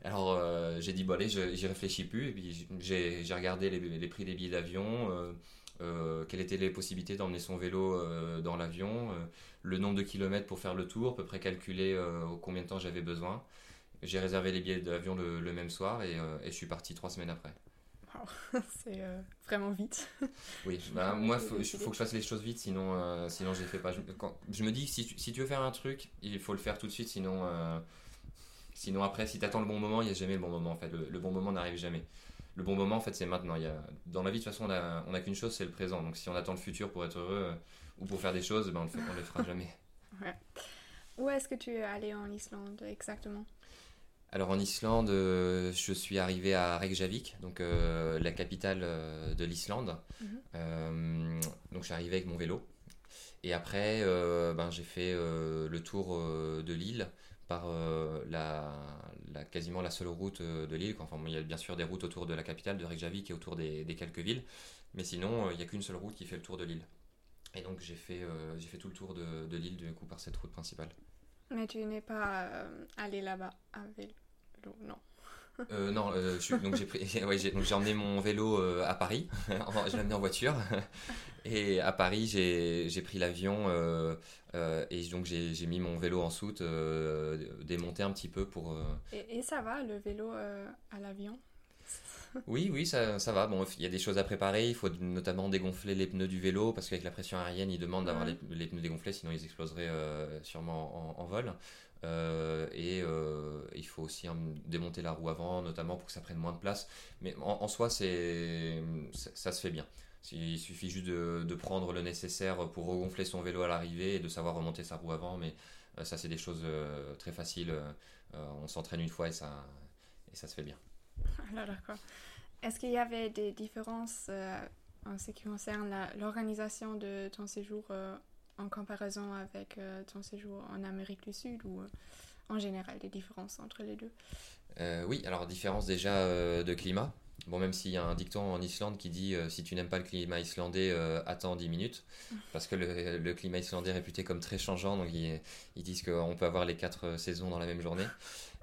alors j'ai dit bon allez, j'y réfléchis plus, et puis j'ai regardé les, prix des billets d'avion euh, quelles étaient les possibilités d'emmener son vélo euh, dans l'avion, euh, le nombre de kilomètres pour faire le tour, à peu près calculer combien de temps j'avais besoin. J'ai réservé les billets d'avion le, même soir et, je suis parti trois semaines après. c'est vraiment vite. oui, bah, moi, il faut, que je fasse les choses vite, sinon, sinon je les fais pas. Je, je me dis, si tu, si tu, veux faire un truc, il faut le faire tout de suite, sinon, sinon après, si tu attends le bon moment, il n'y a jamais le bon moment. En fait, le bon moment n'arrive jamais le bon moment, en fait, c'est maintenant. Il y a, dans la vie, de toute façon, on n'a on a qu'une chose, c'est le présent. Donc, si on attend le futur pour être heureux euh, ou pour faire des choses, ben, on ne les fera jamais. Où est-ce que tu es allé en Islande exactement? Alors en Islande, euh, je suis arrivé à Reykjavik, donc euh, la capitale de l'Islande. Mhm. donc je suis arrivé avec mon vélo. Et après, ben, j'ai fait le tour de l'île par euh, la, quasiment la seule route euh, de l'île. Enfin, il y a bien sûr des routes autour de la capitale, de Reykjavik et autour des, quelques villes, mais sinon, euh, il n'y a qu'une seule route qui fait le tour de l'île. Et donc, j'ai fait, fait tout le tour de, de l'île du coup par cette route principale. Mais tu n'es pas allé là-bas à vélo, non euh, non, euh, donc j'ai pris, j'ai emmené mon vélo euh, à Paris. je l'ai amené en voiture. Et à Paris, j'ai pris l'avion et donc j'ai mis mon vélo en soute, démonté un petit peu pour. Et, ça va le vélo à l'avion? Oui, oui, ça, ça va. Bon, il y a des choses à préparer. Il faut notamment dégonfler les pneus du vélo parce qu'avec la pression aérienne, ils demandent d'avoir les, pneus dégonflés, sinon ils exploseraient sûrement en, en vol. Euh, et euh, il faut aussi démonter la roue avant, notamment pour que ça prenne moins de place. Mais en, soi, c'est, ça, se fait bien. Il suffit juste de, prendre le nécessaire pour regonfler son vélo à l'arrivée et de savoir remonter sa roue avant. Mais euh, ça, c'est des choses très faciles. on s'entraîne une fois et ça, et ça se fait bien. Alors, d'accord. Est-ce qu'il y avait des différences en ce qui concerne l'organisation de ton séjour en comparaison avec euh, ton séjour en Amérique du Sud ou euh, en général des différences entre les deux? Euh, Oui, alors différence déjà de climat. Bon, même s'il y a un dicton en Islande qui dit si tu n'aimes pas le climat islandais, attends 10 minutes. Parce que le, climat islandais est réputé comme très changeant, donc ils, disent qu'on peut avoir les quatre saisons dans la même journée.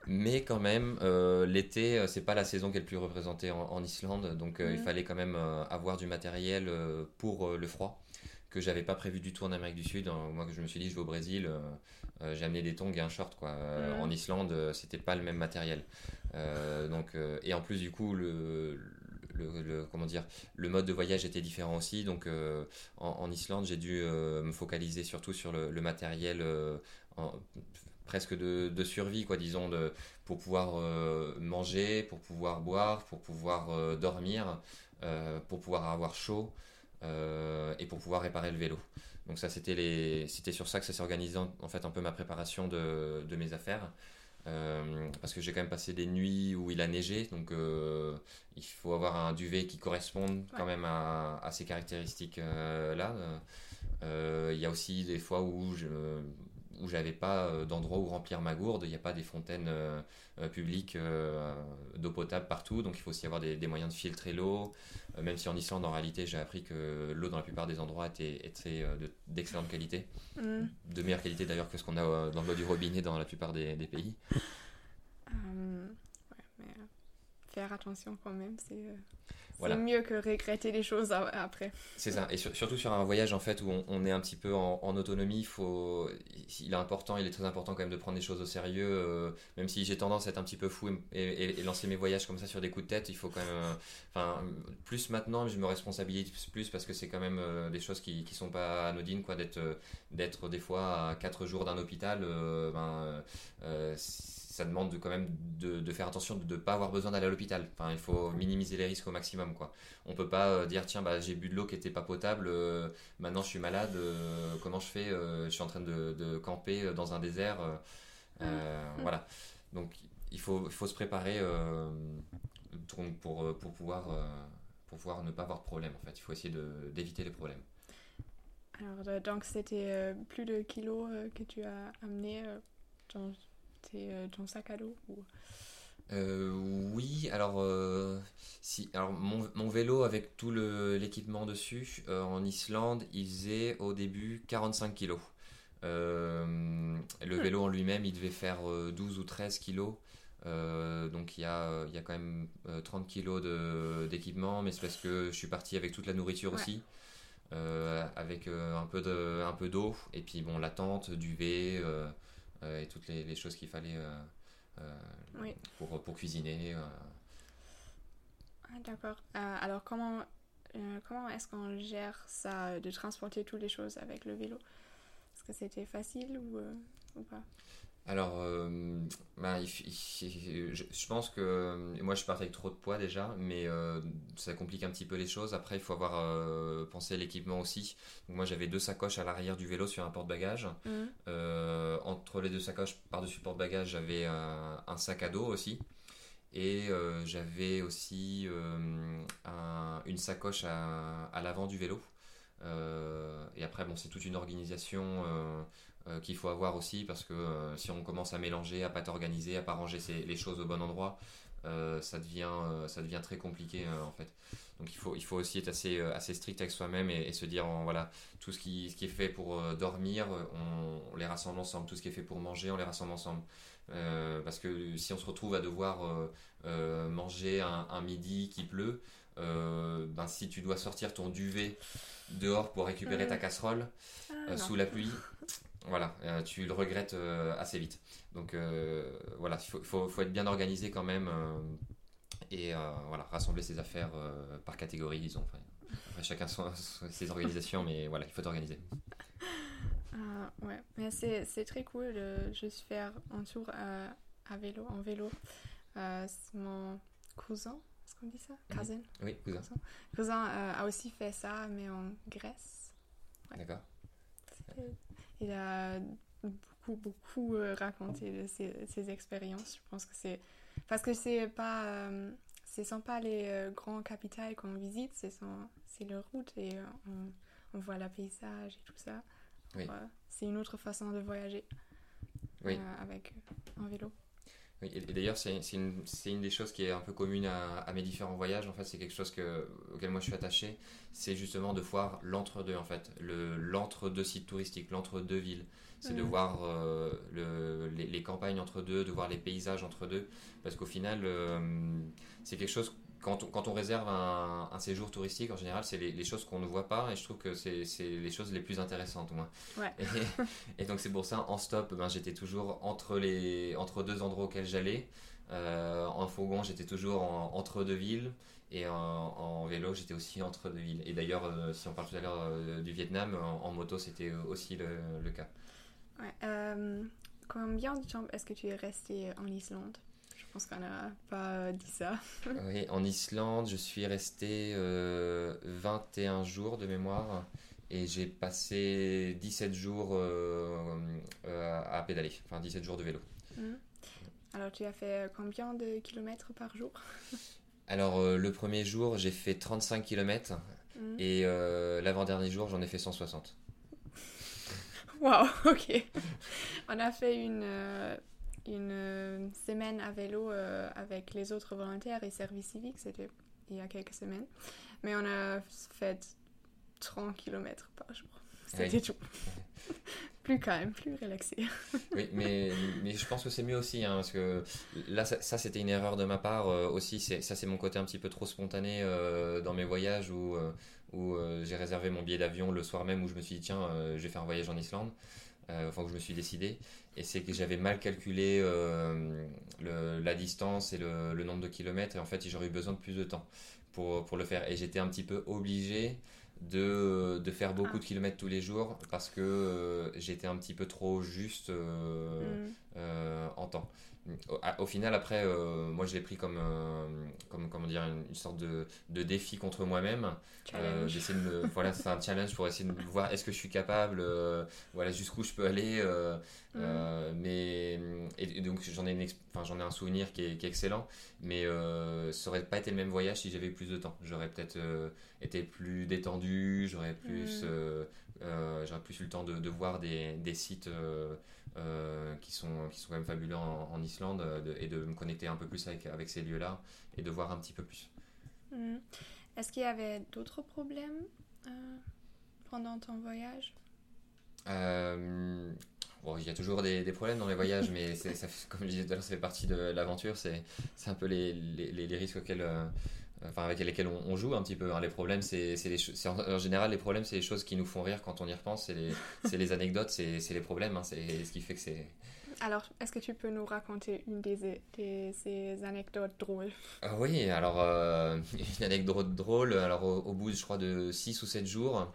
Mais quand même, l'été, c'est pas la saison qui est le plus représentée en, Islande, donc il fallait quand même avoir du matériel pour le froid que j'avais pas prévu du tout en Amérique du Sud. Hein. Moi, que je me suis dit, je vais au Brésil, euh, euh, j'ai amené des tongs et un short. Quoi. Euh, en Islande, c'était pas le même matériel. donc, et en plus, du coup, le, le, comment dire, le mode de voyage était différent aussi. Donc, en, Islande, j'ai dû me focaliser surtout sur le, matériel presque de, de, survie, quoi, disons, de, pour pouvoir manger, pour pouvoir boire, pour pouvoir dormir, pour pouvoir avoir chaud. Euh, et pour pouvoir réparer le vélo. Donc ça, c'était les, c'était sur ça que ça s'est organisé en, fait un peu ma préparation de, de mes affaires. Euh, parce que j'ai quand même passé des nuits où il a neigé, donc euh, il faut avoir un duvet qui corresponde quand même à, à ces caractéristiques-là. Il y a aussi des fois où je, où j'avais pas euh, d'endroit où remplir ma gourde. Il n'y a pas des fontaines euh, euh, publiques d'eau potable partout, donc il faut aussi avoir des, moyens de filtrer l'eau. même si en Islande, en réalité, j'ai appris que l'eau dans la plupart des endroits était, d'excellente qualité, mm. de meilleure qualité d'ailleurs que ce qu'on a dans l'eau du robinet dans la plupart des, pays. Faire attention quand même. C'est c'est mieux que regretter les choses après. C'est ça. Et surtout sur un voyage en fait où on, est un petit peu en, autonomie, il faut, il est important, il est très important quand même de prendre les choses au sérieux. Euh, même si j'ai tendance à être un petit peu fou et, lancer mes voyages comme ça sur des coups de tête, il faut quand même, euh, enfin, plus maintenant, je me responsabilise plus parce que c'est quand même euh, des choses qui, qui sont pas anodines quoi, d'être, d'être des fois à 4 jours d'un hôpital. ben, ça demande de, quand même de, faire attention de ne pas avoir besoin d'aller à l'hôpital. Enfin, il faut minimiser les risques au maximum. Quoi. On ne peut pas euh, dire tiens, bah, j'ai bu de l'eau qui n'était pas potable, euh, maintenant je suis malade, euh, comment je fais Je suis en train de, camper dans un désert. Voilà. Donc il faut, il faut se préparer pour, pour, pouvoir, pour pouvoir ne pas avoir de problème. En fait. Il faut essayer d'éviter les problèmes. Alors, donc c'était plus de kilos que tu as amené euh, ton sac à dos euh, oui, alors, euh, si, alors mon, mon, vélo avec tout l'équipement dessus, en Islande, il faisait au début 45 kilos. le hmm. vélo en lui-même, il devait faire 12 ou 13 kilos. donc il y a, y a quand même 30 kilos d'équipement, mais c'est parce que je suis parti avec toute la nourriture aussi. avec un peu d'eau, et puis bon, la tente, duvet, et toutes les, choses qu'il fallait euh, euh, pour, pour cuisiner. Ah, d'accord. alors comment, comment est-ce qu'on gère ça, de transporter toutes les choses avec le vélo? Est-ce que c'était facile ou, ou pas? Alors, euh, bah, je, pense que moi je parti avec trop de poids déjà, mais euh, ça complique un petit peu les choses. Après, il faut avoir euh, pensé à l'équipement aussi. Donc, moi j'avais deux sacoches à l'arrière du vélo sur un porte-bagages. Mmh. entre les deux sacoches par-dessus porte-bagages, j'avais un, sac à dos aussi. Et j'avais aussi une sacoche à, à l'avant du vélo. et après, bon, c'est toute une organisation euh, qu'il faut avoir aussi parce que euh, si on commence à mélanger, à pas t'organiser, à pas ranger les choses au bon endroit, euh, ça, devient, ça devient très compliqué en fait. Donc il faut, il faut aussi être assez, assez strict avec soi-même et, se dire voilà, tout ce qui, ce qui est fait pour dormir, on, les rassemble ensemble. Tout ce qui est fait pour manger, on les rassemble ensemble. parce que si on se retrouve à devoir manger un, un, midi qui pleut, ben, si tu dois sortir ton duvet dehors pour récupérer ta casserole ah, sous la pluie, voilà, euh, tu le regrettes euh, assez vite. Donc euh, voilà, il faut, faut, être bien organisé quand même et voilà, rassembler ses affaires par catégorie, disons. Enfin, chacun son, ses organisations, mais voilà, il faut t'organiser. Ah, ouais, mais c'est très cool de juste faire un tour à, vélo, en vélo. c'est mon cousin, est-ce qu'on dit ça? Mhm. Cousin? Oui, cousin. Cousin, a aussi fait ça, mais en Grèce. D'accord il a beaucoup, beaucoup euh, raconté de ses, expériences. Je pense que c'est. Parce que c'est pas. Euh, ce sont pas les euh, grands capitales qu'on visite, c'est le route et on, voit le paysage et tout ça. c'est une autre façon de voyager avec un vélo. Oui, et, d'ailleurs, c'est une, une, des choses qui est un peu commune à, à mes différents voyages. En fait, c'est quelque chose que, auquel moi je suis attaché. C'est justement de voir l'entre-deux, en fait. L'entre-deux sites touristiques, l'entre-deux villes. C'est de voir euh, le, les, les, campagnes entre deux, de voir les paysages entre deux. Parce qu'au final, euh, c'est quelque chose quand on, réserve un, séjour touristique, en général, c'est les, choses qu'on ne voit pas et je trouve que c'est les choses les plus intéressantes, moi. Et, donc, c'est pour ça, en stop, ben, j'étais toujours entre, les, entre deux endroits auxquels j'allais. Euh, en fourgon, j'étais toujours entre deux villes. Et en, vélo, j'étais aussi entre deux villes. Et d'ailleurs, euh, si on parle tout à l'heure euh, du Vietnam, en, moto, c'était aussi le, le cas. combien de temps est-ce que tu es resté en Islande? Pense qu'on n'a pas dit ça. oui, en Islande, je suis resté 21 euh, jours de mémoire et j'ai passé 17 jours euh, euh, à pédaler, enfin 17 jours de vélo. Hum. Alors tu as fait combien de kilomètres par jour? Alors le premier jour, j'ai fait 35 kilomètres hum. et l'avant-dernier jour, j'en ai fait 160. Waouh, ok. On a fait une une euh, semaine à vélo euh, avec les autres volontaires et services civiques, c'était il y a quelques semaines. Mais on a fait 30 km par jour. C'était tout. plus calme, plus relaxé. oui, mais, mais je pense que c'est mieux aussi, hein, parce que là, ça, c'était une erreur de ma part euh, aussi. Ça, c'est mon côté un petit peu trop spontané euh, dans mes voyages où, euh, où j'ai réservé mon billet d'avion le soir même où je me suis dit, tiens, je vais faire un voyage en Islande. enfin, où je me suis décidé. Et c'est que j'avais mal calculé le, la distance et le, le, nombre de kilomètres. Et en fait, j'aurais eu besoin de plus de temps pour, pour le faire. Et j'étais un petit peu obligé de, de faire beaucoup ah. de kilomètres tous les jours parce que euh, j'étais un petit peu trop juste euh, mm. euh, en temps. Au, final, après, moi je l'ai pris comme, comme comment dire, une, sorte de, de, défi contre moi-même. J'essaie de voilà, c'est un challenge pour essayer de voir est-ce que je suis capable, voilà, jusqu'où je peux aller. Mm. mais et, donc j'en ai, j'en ai un souvenir qui est, qui est excellent, mais ça aurait pas été le même voyage si j'avais eu plus de temps. J'aurais peut-être été plus détendu, j'aurais plus, mm. Euh, euh, j'aurais plus eu le temps de, voir des, des sites euh, qui, sont, qui sont quand même fabuleux en, Islande et de me connecter un peu plus avec, avec ces lieux-là et de voir un petit peu plus. Mm. Est-ce qu'il y avait d'autres problèmes pendant ton voyage? Bon, il y a toujours des, des, problèmes dans les voyages, mais ça, comme je disais tout à l'heure, ça fait partie de l'aventure. C'est un peu les, les, les risques auxquels enfin avec lesquels on, joue un petit peu. Hein. Les problèmes, c'est en, en, général les problèmes, c'est les choses qui nous font rire quand on y repense. C'est les, les, anecdotes, c'est les problèmes. Hein. C'est ce qui fait que c'est. Alors, est-ce que tu peux nous raconter une des, des ces anecdotes drôles? Ah Oui, alors euh, une anecdote drôle. Alors au, bout, je crois, de 6 ou 7 jours,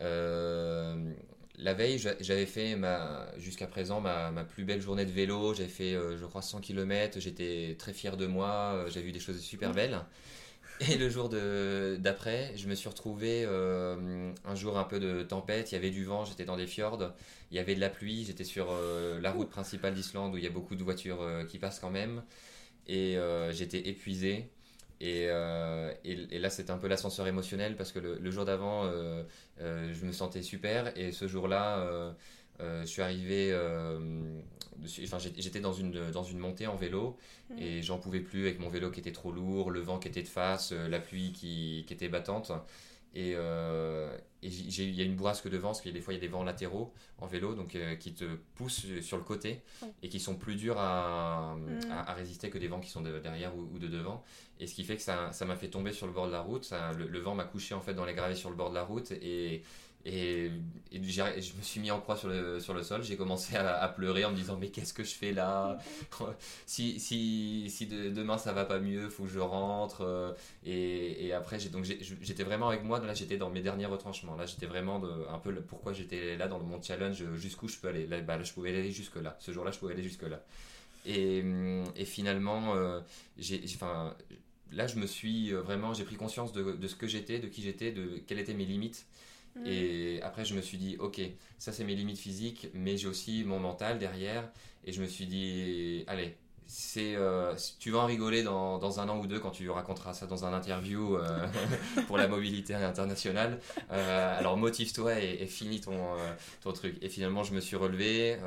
euh, la veille, j'avais fait ma jusqu'à présent ma, ma, plus belle journée de vélo. J'ai fait, euh, je crois, 100 km. J'étais très fier de moi. J'ai vu des choses super belles. Et le jour d'après, je me suis retrouvé euh, un jour un peu de tempête, il y avait du vent, j'étais dans des fjords, il y avait de la pluie, j'étais sur euh, la route principale d'Islande où il y a beaucoup de voitures euh, qui passent quand même, et j'étais épuisé. Et, là, c'était un peu l'ascenseur émotionnel parce que le jour d'avant, je me sentais super, et ce jour-là, je suis arrivé enfin, j'étais dans une, dans une montée en vélo mm. et j'en pouvais plus avec mon vélo qui était trop lourd, le vent qui était de face, euh, la pluie qui, qui était battante. Et, euh, il y a une bourrasque de vent, parce a des fois il y a des vents latéraux en vélo, donc euh, qui te poussent sur le côté et qui sont plus durs à, mm. à, résister que des vents qui sont de, derrière ou, de devant. Et ce qui fait que ça m'a fait tomber sur le bord de la route. Ça, le, le, vent m'a couché en fait dans les gravés sur le bord de la route et et, je me suis mis en croix sur le, sur le sol, j'ai commencé à, pleurer en me disant mais qu'est-ce que je fais là? Si, si, si demain ça va pas mieux, faut que je rentre. Euh, et, et après j'étais vraiment avec moi, là j'étais dans mes derniers retranchements, là j'étais vraiment de, un peu pourquoi j'étais là dans mon challenge, jusqu'où je peux aller? Là, bah, je pouvais aller jusque là, ce jour-là je pouvais aller jusque là. Et, et finalement, euh, j'ai, enfin, là je me suis euh, vraiment, j'ai pris conscience de ce que j'étais, de qui j'étais, de quelles étaient mes limites. Mm. Et après, je me suis dit, ok, ça c'est mes limites physiques, mais j'ai aussi mon mental derrière. Et je me suis dit, allez, c'est euh, tu vas en rigoler dans, dans, un an ou deux quand tu raconteras ça dans un interview euh, pour la mobilité internationale. Euh, alors motive-toi et, et, finis ton, ton truc. Et finalement, je me suis relevé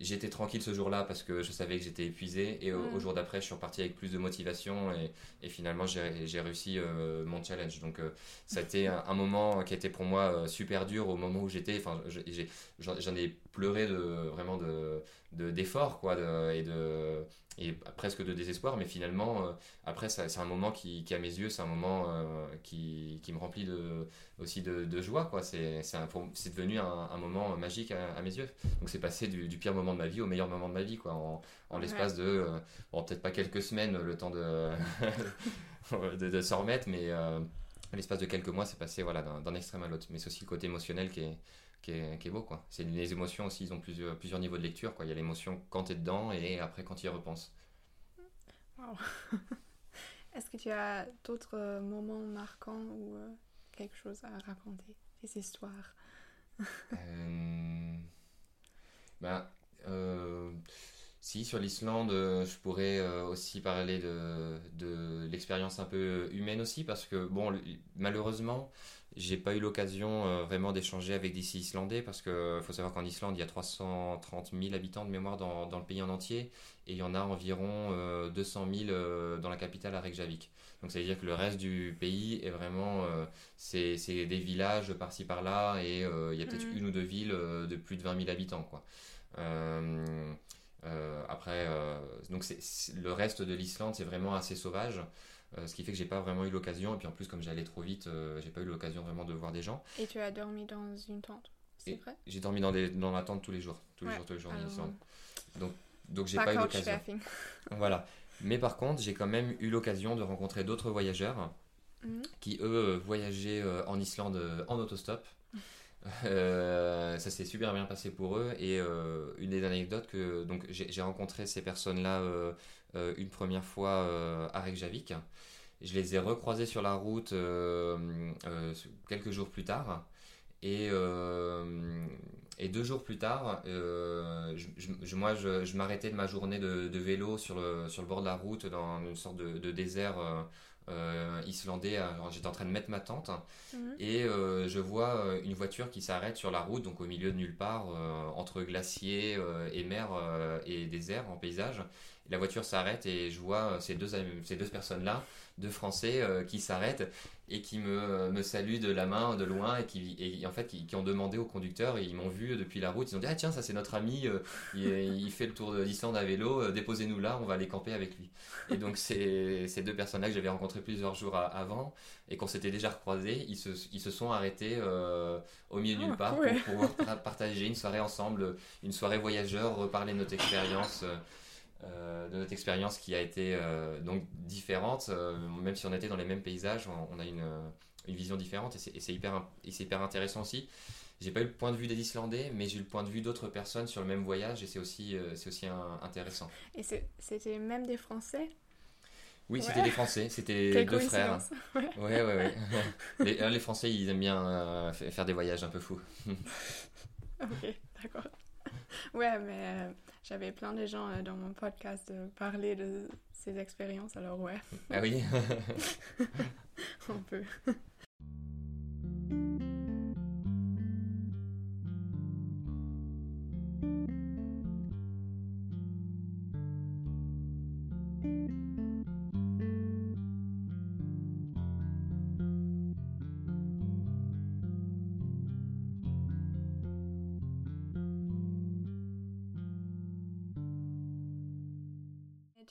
j'étais tranquille ce jour-là parce que je savais que j'étais épuisé et au, mm. jour d'après je suis reparti avec plus de motivation et, et finalement j'ai réussi euh, mon challenge donc euh, ça a été un, moment qui était pour moi euh, super dur au moment où j'étais enfin j'en ai pleuré de vraiment de d'effort quoi de, et de et presque de désespoir, mais finalement, euh, après, c'est un moment qui, qui, à mes yeux, c'est un moment euh, qui, qui, me remplit de, aussi de, de joie. quoi. C'est devenu un, un, moment magique à, mes yeux. Donc c'est passé du, du, pire moment de ma vie au meilleur moment de ma vie, quoi, en, en l'espace de, euh, bon, peut-être pas quelques semaines, le temps de, de, de s'en remettre, mais l'espace de quelques mois, c'est passé voilà, d'un extrême à l'autre. Mais c'est aussi le côté émotionnel qui est, qui est, qui est beau. Quoi. C'est, les émotions aussi, ils ont plusieurs, plusieurs niveaux de lecture. Quoi. Il y a l'émotion quand tu es dedans et après quand tu y repenses. Est-ce que tu as d'autres euh, moments marquants ou euh, quelque chose à raconter? Des histoires? Euh, bah, Si, sur l'Islande, je pourrais aussi parler de, de l'expérience un peu humaine aussi, parce que, bon, malheureusement, j'ai pas eu l'occasion euh, vraiment d'échanger avec des Islandais parce qu'il faut savoir qu'en Islande, il y a 330 000 habitants de mémoire dans, dans, le pays en entier et il y en a environ 200 euh, 000 euh, dans la capitale à Reykjavik. Donc ça veut dire que le reste du pays est vraiment, c'est des villages par-ci par-là et il y a peut-être mhm. une ou deux villes de plus de 20 000 habitants. Quoi. Après, donc le reste de l'Islande, c'est vraiment assez sauvage. Euh, ce qui fait que j'ai pas vraiment eu l'occasion. Et puis en plus, comme j'allais trop vite, euh, j'ai pas eu l'occasion vraiment de voir des gens. Et tu as dormi dans une tente, c'est vrai? J'ai dormi dans, des, dans la tente tous les jours, tous les jours, tous les jours en Donc, donc j'ai pas, eu l'occasion. voilà. Mais par contre, j'ai quand même eu l'occasion de rencontrer d'autres voyageurs mhm. qui, eux, voyageaient euh, en Islande en autostop. ça s'est super bien passé pour eux et une des anecdotes que donc j'ai rencontré ces personnes là une première fois à Reykjavik je les ai recroisés sur la route euh, euh, quelques jours plus tard. Et, euh, et deux jours plus tard, je, moi, je, m'arrêtais de ma journée de, vélo sur le, sur le bord de la route dans une sorte de, désert islandais. J'étais en train de mettre ma tente mhm. et je vois une voiture qui s'arrête sur la route, donc au milieu de nulle part, entre glacier et mer et désert en paysage. la voiture s'arrête et je vois ces deux, ces deux personnes-là de Français euh, qui s'arrêtent et qui me, euh, me saluent de la main de loin et qui et, en fait qui, ont demandé au conducteur et ils m'ont vu depuis la route ils ont dit ah tiens ça c'est notre ami euh, il, fait le tour de l'Islande à vélo déposez-nous là on va aller camper avec lui. Et donc c'est ces deux personnes là que j'avais rencontrées plusieurs jours avant et qu'on s'était déjà recroisés ils se, ils se sont arrêtés au milieu nulle ah, part pour pouvoir partager une soirée ensemble une soirée voyageur reparler de notre expérience euh, de notre expérience qui a été euh, donc différente, euh, même si on était dans les mêmes paysages, on, a une, une, vision différente et c'est hyper, hyper intéressant aussi. J'ai pas eu le point de vue des Islandais, mais j'ai eu le point de vue d'autres personnes sur le même voyage et c'est aussi, aussi intéressant. Et c'était même des Français? Oui, c'était des Français, c'était deux frères. Ouais, ouais, ouais. les, les, Français, ils aiment bien faire des voyages un peu fous. ok, d'accord. Ouais, mais j'avais plein de gens euh, dans mon podcast de parler de ces expériences, alors ouais. Ah oui On peut.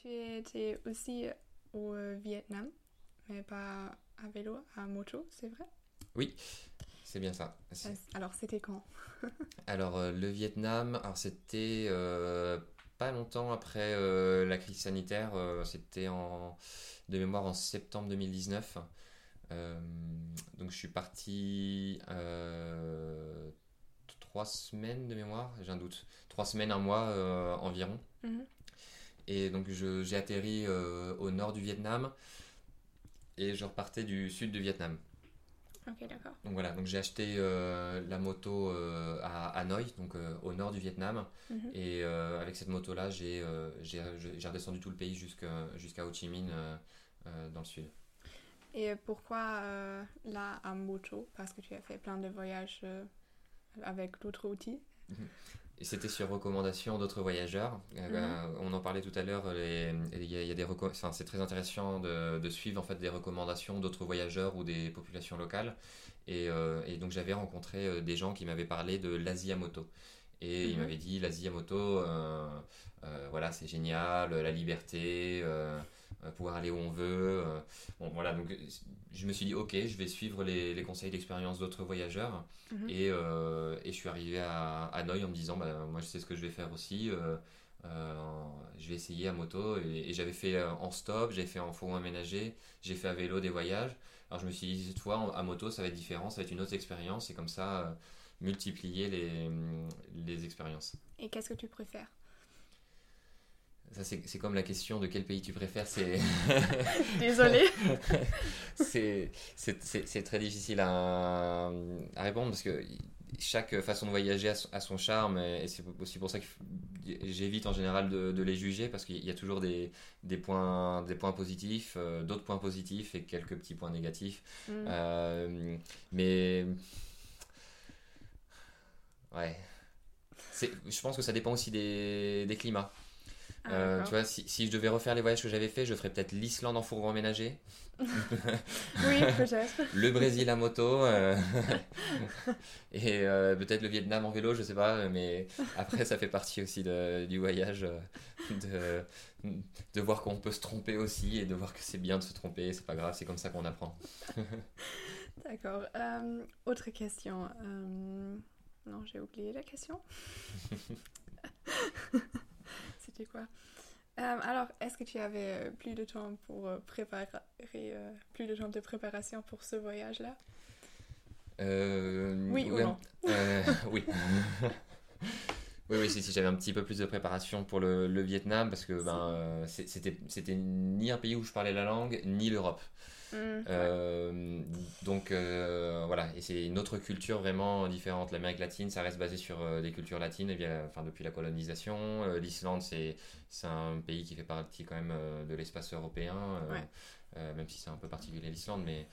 tu aussi au euh, Vietnam, mais pas à vélo, à moto, c'est vrai? Oui, c'est bien ça. Alors, c'était quand? Alors, euh, le Vietnam, alors c'était euh, pas longtemps après la crise sanitaire, c'était en de mémoire en septembre 2019. donc, je suis parti trois semaines de mémoire, j'ai un doute, trois semaines, un mois environ. Mhm. Et donc j'ai atterri euh, au nord du Vietnam et je repartais du sud du Vietnam. Ok, d'accord. Donc voilà, donc j'ai acheté euh, la moto euh, à Hanoi, donc au nord du Vietnam. Mhm. Et avec cette moto-là, j'ai redescendu tout le pays jusqu'à Ho Chi Minh dans le sud. Et pourquoi là à moto? Parce que tu as fait plein de voyages avec d'autres outils mhm. C'était sur recommandation d'autres voyageurs. Euh, mhm. bah, on en parlait tout à l'heure. Il y, a, des enfin, c'est très intéressant de, de, suivre en fait des recommandations d'autres voyageurs ou des populations locales. Et, euh, et donc j'avais rencontré euh, des gens qui m'avaient parlé de l'Asie à moto. Et ils mhm. m'avaient dit l'Asie à moto, voilà, c'est génial, la liberté. Euh, pouvoir aller où on veut. Euh, bon, voilà, donc je me suis dit, ok, je vais suivre les, les conseils d'expérience d'autres voyageurs. Mhm. et, euh, et, je suis arrivé à Hanoï en me disant, bah, moi je sais ce que je vais faire aussi. je vais essayer à moto. Et, j'avais fait en stop, j'ai fait en fourgon aménagé, j'ai fait à vélo des voyages. Alors je me suis dit, cette fois, à moto, ça va être différent, ça va être une autre expérience. Et comme ça, multiplier les, les expériences. Et qu'est-ce que tu préfères? Ça, c'est comme la question de quel pays tu préfères. C'est. Désolé. c'est très difficile à, à, répondre parce que chaque façon de voyager a son, charme et, c'est aussi pour ça que j'évite en général de, les juger parce qu'il y a toujours des, des, points, des points positifs, euh, d'autres points positifs et quelques petits points négatifs. Mm. Euh, mais ouais, je pense que ça dépend aussi des, des climats. Ah, euh, tu vois, si, si, je devais refaire les voyages que j'avais fait, je ferais peut-être l'Islande en fourgon ménager. oui, peut-être. le Brésil à moto. Euh, et euh, peut-être le Vietnam en vélo, je sais pas. Mais après, ça fait partie aussi de, du voyage. De, de voir qu'on peut se tromper aussi et de voir que c'est bien de se tromper. C'est pas grave, c'est comme ça qu'on apprend. D'accord. autre question. Non, j'ai oublié la question. C'était quoi. Euh, Alors, est-ce que tu avais euh, plus de temps pour euh, préparer, plus de temps de préparation pour ce voyage-là? Oui ou non? Oui. Oui, oui, si, si j'avais un petit peu plus de préparation pour le, le Vietnam, parce que ben, c'était ni un pays où je parlais la langue, ni l'Europe. Mm. Euh, donc euh, voilà, et c'est une autre culture vraiment différente. L'Amérique latine, ça reste basé sur euh, des cultures latines et bien, enfin, depuis la colonisation. L'Islande, c'est un pays qui fait partie quand même de l'espace européen, même si c'est un peu particulier l'Islande, mais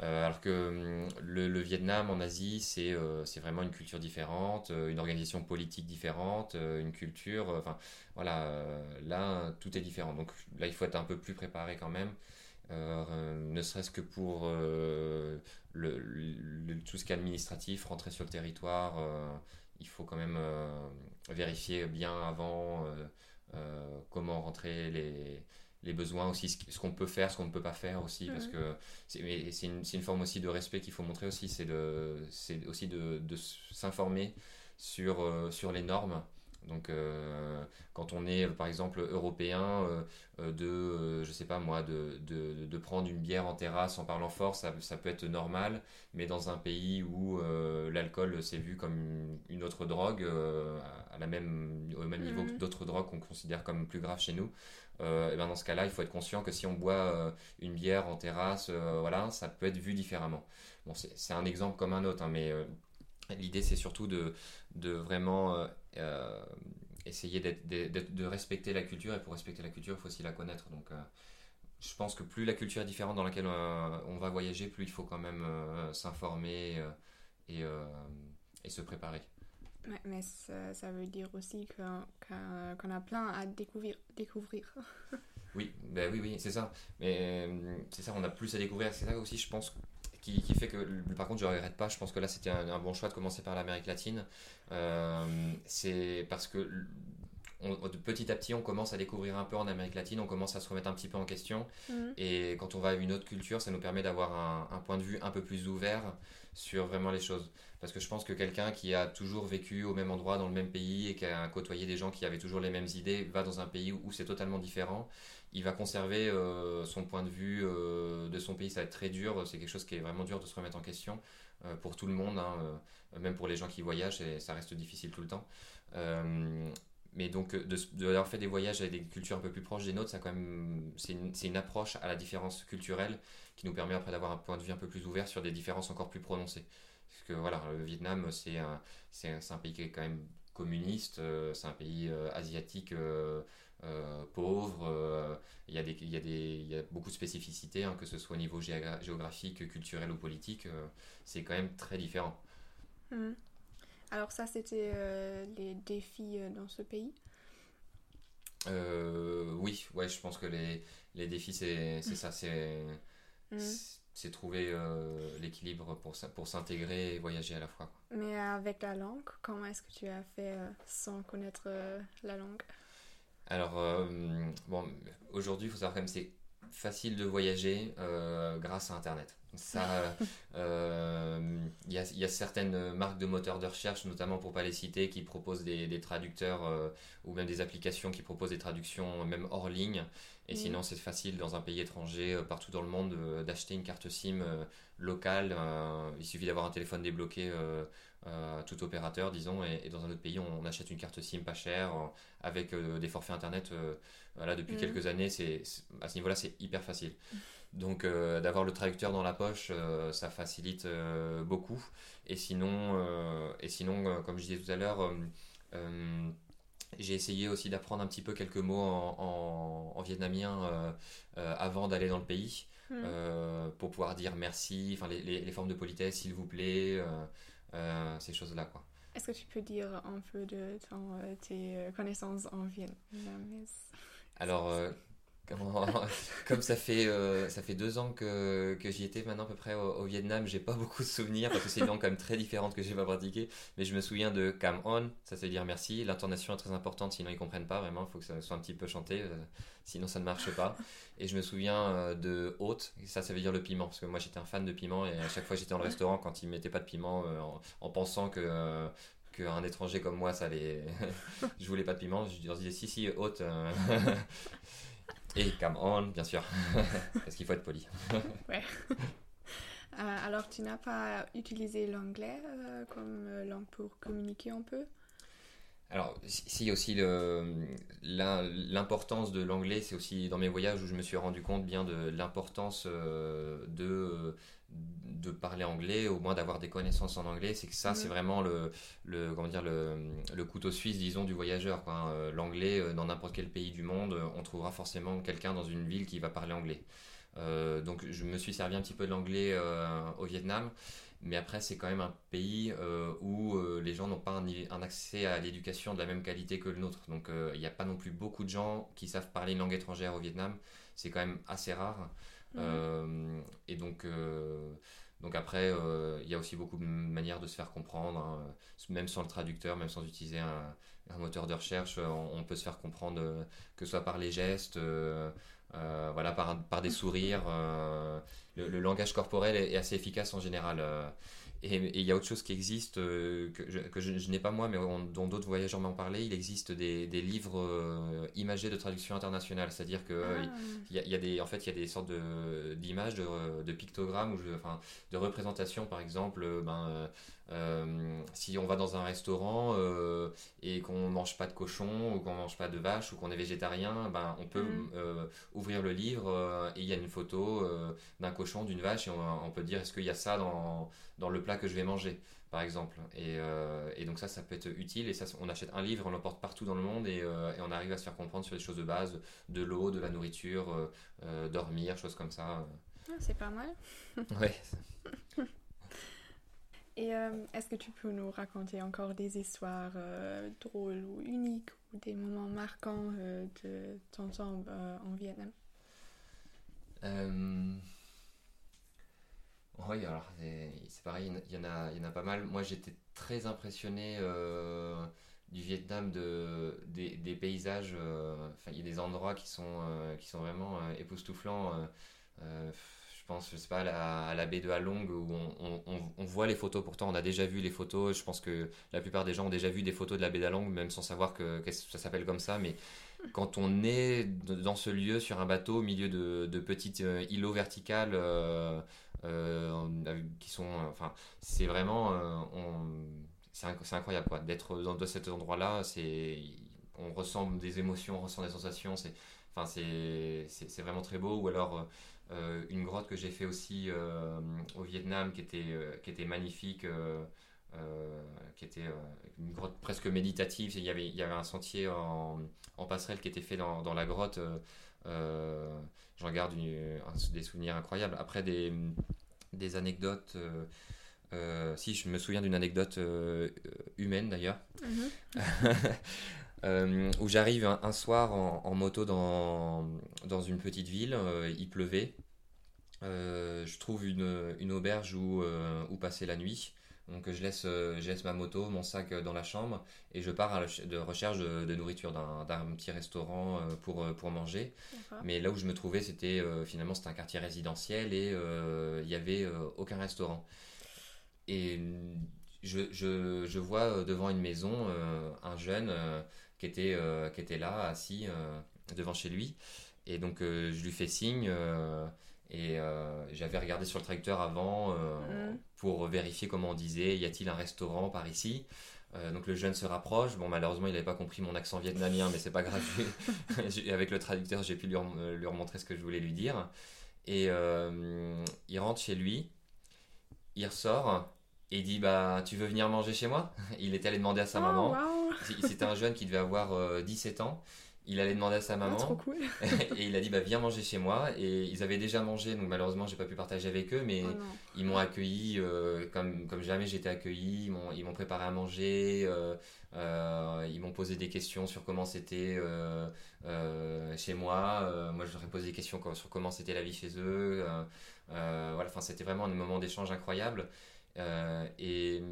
alors que hum, le, Vietnam en Asie, c'est c'est vraiment une culture différente, une organisation politique différente, une culture. Enfin, voilà, là, tout est différent. Donc là, il faut être un peu plus préparé quand même. Euh, ne serait-ce que pour euh, le, tout ce qui est administratif, rentrer sur le territoire, euh, il faut quand même vérifier bien avant comment rentrer les, les besoins aussi, ce qu'on peut faire, ce qu'on ne peut pas faire aussi, parce que c'est une, une, forme aussi de respect qu'il faut montrer aussi, c'est aussi de, de s'informer sur, sur les normes donc, euh, quand on est, par exemple, européen, euh, euh, de, je sais pas moi, de, de, de, prendre une bière en terrasse en parlant fort, ça, ça peut être normal, mais dans un pays où l'alcool c'est vu comme une autre drogue, à la même, au même niveau que mhm. d'autres drogues qu'on considère comme plus graves chez nous, et ben dans ce cas-là, il faut être conscient que si on boit une bière en terrasse, voilà, ça peut être vu différemment. Bon, c'est un exemple comme un autre, hein, mais L'idée, c'est surtout de, de vraiment euh, euh, essayer de respecter la culture. Et pour respecter la culture, il faut aussi la connaître. Donc, euh, je pense que plus la culture est différente dans laquelle on va voyager, plus il faut quand même s'informer et, et, se préparer. mais ça, veut dire aussi qu'on a plein à découvrir. découvrir. oui, ben oui, oui, c'est ça. Mais c'est ça, on a plus à découvrir. C'est ça aussi, je pense, qui, fait que, par contre, je ne regrette pas. Je pense que là, c'était un, bon choix de commencer par l'Amérique latine. Euh, c'est parce que petit à petit, on commence à découvrir un peu en Amérique latine, on commence à se remettre un petit peu en question. Mhm. Et quand on va à une autre culture, ça nous permet d'avoir un, point de vue un peu plus ouvert sur vraiment les choses. Parce que je pense que quelqu'un qui a toujours vécu au même endroit, dans le même pays, et qui a côtoyé des gens qui avaient toujours les mêmes idées, va dans un pays où c'est totalement différent il va conserver euh, son point de vue euh, de son pays. Ça va être très dur. C'est quelque chose qui est vraiment dur de se remettre en question euh, pour tout le monde, hein, même pour les gens qui voyagent. Et ça reste difficile tout le temps. Mais donc, d'avoir fait des voyages avec des cultures un peu plus proches des nôtres, c'est une, une, approche à la différence culturelle qui nous permet après d'avoir un point de vue un peu plus ouvert sur des différences encore plus prononcées. Parce que voilà, le Vietnam, c'est un, un, pays qui est quand même communiste, c'est un pays asiatique euh, pauvres. Euh, il y, a y y a beaucoup de spécificités, hein, que ce soit au niveau géographique, culturel ou politique. Euh, c'est quand même très différent. Hmm. Alors ça, c'était les défis dans ce pays Oui, ouais, je pense que les, les défis, c'est hmm. ça. C'est c'est trouver l'équilibre pour, pour s'intégrer et voyager à la fois. Mais avec la langue, comment est-ce que tu as fait sans connaître la langue? Alors, euh, bon, aujourd'hui, il faut savoir quand même c'est facile de voyager euh, grâce à Internet. Ça, euh, il y, a, certaines marques de moteurs de recherche, notamment pour pas les citer, qui proposent des, traducteurs ou même des applications qui proposent des traductions même hors ligne. Et sinon, c'est facile dans un pays étranger, partout dans le monde, d'acheter une carte SIM locale. il suffit d'avoir un téléphone débloqué euh, tout opérateur, disons, et, dans un autre pays, on, achète une carte SIM pas chère euh, avec euh, des forfaits internet. voilà, depuis mm. quelques années, c'est à ce niveau-là, c'est hyper facile. Donc d'avoir le traducteur dans la poche, ça facilite beaucoup. Et sinon, et sinon comme je disais tout à l'heure, j'ai essayé aussi d'apprendre un petit peu quelques mots en, vietnamien avant d'aller dans le pays. Hmm. pour pouvoir dire merci, enfin les, les, formes de politesse, s'il vous plaît, ces choses-là quoi. Est-ce que tu peux dire un peu de tes connaissances en vietnamien Alors, comme ça fait, euh, ça fait deux ans que, que j'y étais maintenant à peu près au, Vietnam, j'ai pas beaucoup de souvenirs parce que c'est une langue quand même très différente que j'ai pas pratiqué. Mais je me souviens de Cam On, ça veut dire merci. L'intonation est très importante, sinon ils comprennent pas vraiment. Il faut que ça soit un petit peu chanté, euh, sinon ça ne marche pas. Et je me souviens euh, de Haute, ça, ça veut dire le piment parce que moi j'étais un fan de piment et à chaque fois j'étais dans le restaurant quand ils mettaient pas de piment en, en, pensant que qu'un étranger comme moi, ça allait. je voulais pas de piment. Je leur disais si, si, haute. Et come on, bien sûr, parce qu'il faut être poli. ouais. Euh, alors, tu n'as pas utilisé l'anglais euh, comme euh, langue pour communiquer un peu? Alors, si aussi l'importance de l'anglais, c'est aussi dans mes voyages où je me suis rendu compte bien de l'importance de de parler anglais, au moins d'avoir des connaissances en anglais, c'est que ça, c'est vraiment le, le, comment dire, le, le, couteau suisse, disons, du voyageur. Hein. Euh, l'anglais, euh, dans n'importe quel pays du monde, euh, on trouvera forcément quelqu'un dans une ville qui va parler anglais. donc je me suis servi un petit peu de l'anglais au Vietnam, mais après c'est quand même un pays où les gens n'ont pas un, un, accès à l'éducation de la même qualité que le nôtre. Donc il n'y a pas non plus beaucoup de gens qui savent parler une langue étrangère au Vietnam. C'est quand même assez rare. Mhm. Euh, et donc, euh, donc après, euh, il y a aussi beaucoup de manières de se faire comprendre, hein. même sans le traducteur, même sans utiliser un, moteur de recherche, on, peut se faire comprendre que ce soit par les gestes, voilà, par, par des sourires. Le, langage corporel est, assez efficace en général. Et il y a autre chose qui existe, euh, que je, que je, n'ai pas moi, mais dont d'autres voyageurs m'ont parlé. Il existe des, des livres euh, imagés de traduction internationale. C'est-à-dire que ah. il, y a, des, en fait, il y a des sortes d'images, de, de, pictogrammes, ou enfin, de représentations, par exemple. Ben, euh, si on va dans un restaurant euh, et qu'on mange pas de cochon ou qu'on mange pas de vache ou qu'on est végétarien, ben on peut mm. euh, ouvrir le livre et il y a une photo d'un cochon, d'une vache et on, peut dire est-ce qu'il y a ça dans, dans le plat que je vais manger par exemple. Et, et, donc ça, ça peut être utile. Et ça, on achète un livre, on l'emporte partout dans le monde et, et, on arrive à se faire comprendre sur des choses de base, de l'eau, de la nourriture, dormir, choses comme ça. Ah, c'est pas mal. ouais. Et euh, est-ce que tu peux nous raconter encore des histoires euh, drôles ou uniques ou des moments marquants euh, de ton temps en Vietnam? Oui, alors c'est pareil, il y, en a, il y en a pas mal. Moi j'étais très impressionné du Vietnam, de, des, des paysages. Il y a des endroits qui sont, qui sont vraiment époustouflants pense, je sais pas, à la, baie de Halong où on, voit les photos. Pourtant, on a déjà vu les photos. Je pense que la plupart des gens ont déjà vu des photos de la baie d'Halong, même sans savoir que, ça s'appelle comme ça. Mais quand on est dans ce lieu sur un bateau au milieu de, petites euh, îlots verticales euh, euh, qui sont, enfin, c'est vraiment, c'est incroyable quoi. D'être dans cet endroit-là, c'est, on ressent des émotions, on ressent des sensations. C'est, enfin, c'est vraiment très beau. Ou alors une grotte que j'ai fait aussi euh, au Vietnam qui était, euh, qui était magnifique. qui était une grotte presque méditative. Il y avait, il y avait un sentier en, en passerelle qui était fait dans, dans la grotte. J'en garde des souvenirs incroyables. Après, des, des anecdotes. si, je me souviens d'une anecdote humaine d'ailleurs. Mm-hmm. où j'arrive un, soir en, moto dans, dans une petite ville, il pleuvait, euh, je trouve une, une auberge où, euh, où, passer la nuit. Donc je laisse, euh, je laisse ma moto, mon sac dans la chambre et je pars à de recherche de, nourriture d'un petit restaurant pour, pour manger. Mais là où je me trouvais, c'était finalement c'était un quartier résidentiel et il n'y avait aucun restaurant. Et je, je, je, vois devant une maison un jeune qui, était, qui était là, assis devant chez lui. Et donc je lui fais signe et euh, j'avais regardé sur le tracteur avant euh, mm. pour vérifier comment on disait y a-t-il un restaurant par ici? Euh, donc le jeune se rapproche. Bon, malheureusement, il n'avait pas compris mon accent vietnamien, mais c'est pas grave. Avec le traducteur, j'ai pu lui, lui, remontrer ce que je voulais lui dire. Et il rentre chez lui, il ressort et il dit bah tu veux venir manger chez moi? Il est allé demander à sa Oh, maman. wow. C'était un jeune qui devait avoir euh, 17 ans. Il allait demander à sa Ah, maman trop cool. et il a dit bah viens manger chez moi. Et ils avaient déjà mangé donc malheureusement j'ai pas pu partager avec eux mais Oh ils m'ont accueilli euh, comme, comme jamais j'étais accueilli. Ils m'ont préparé à manger euh, euh, ils m'ont posé des questions sur comment c'était euh, euh, chez moi. Euh, moi je leur ai posé des questions sur comment c'était la vie chez eux. Euh, euh, voilà enfin c'était vraiment un moment d'échange incroyable. Euh, et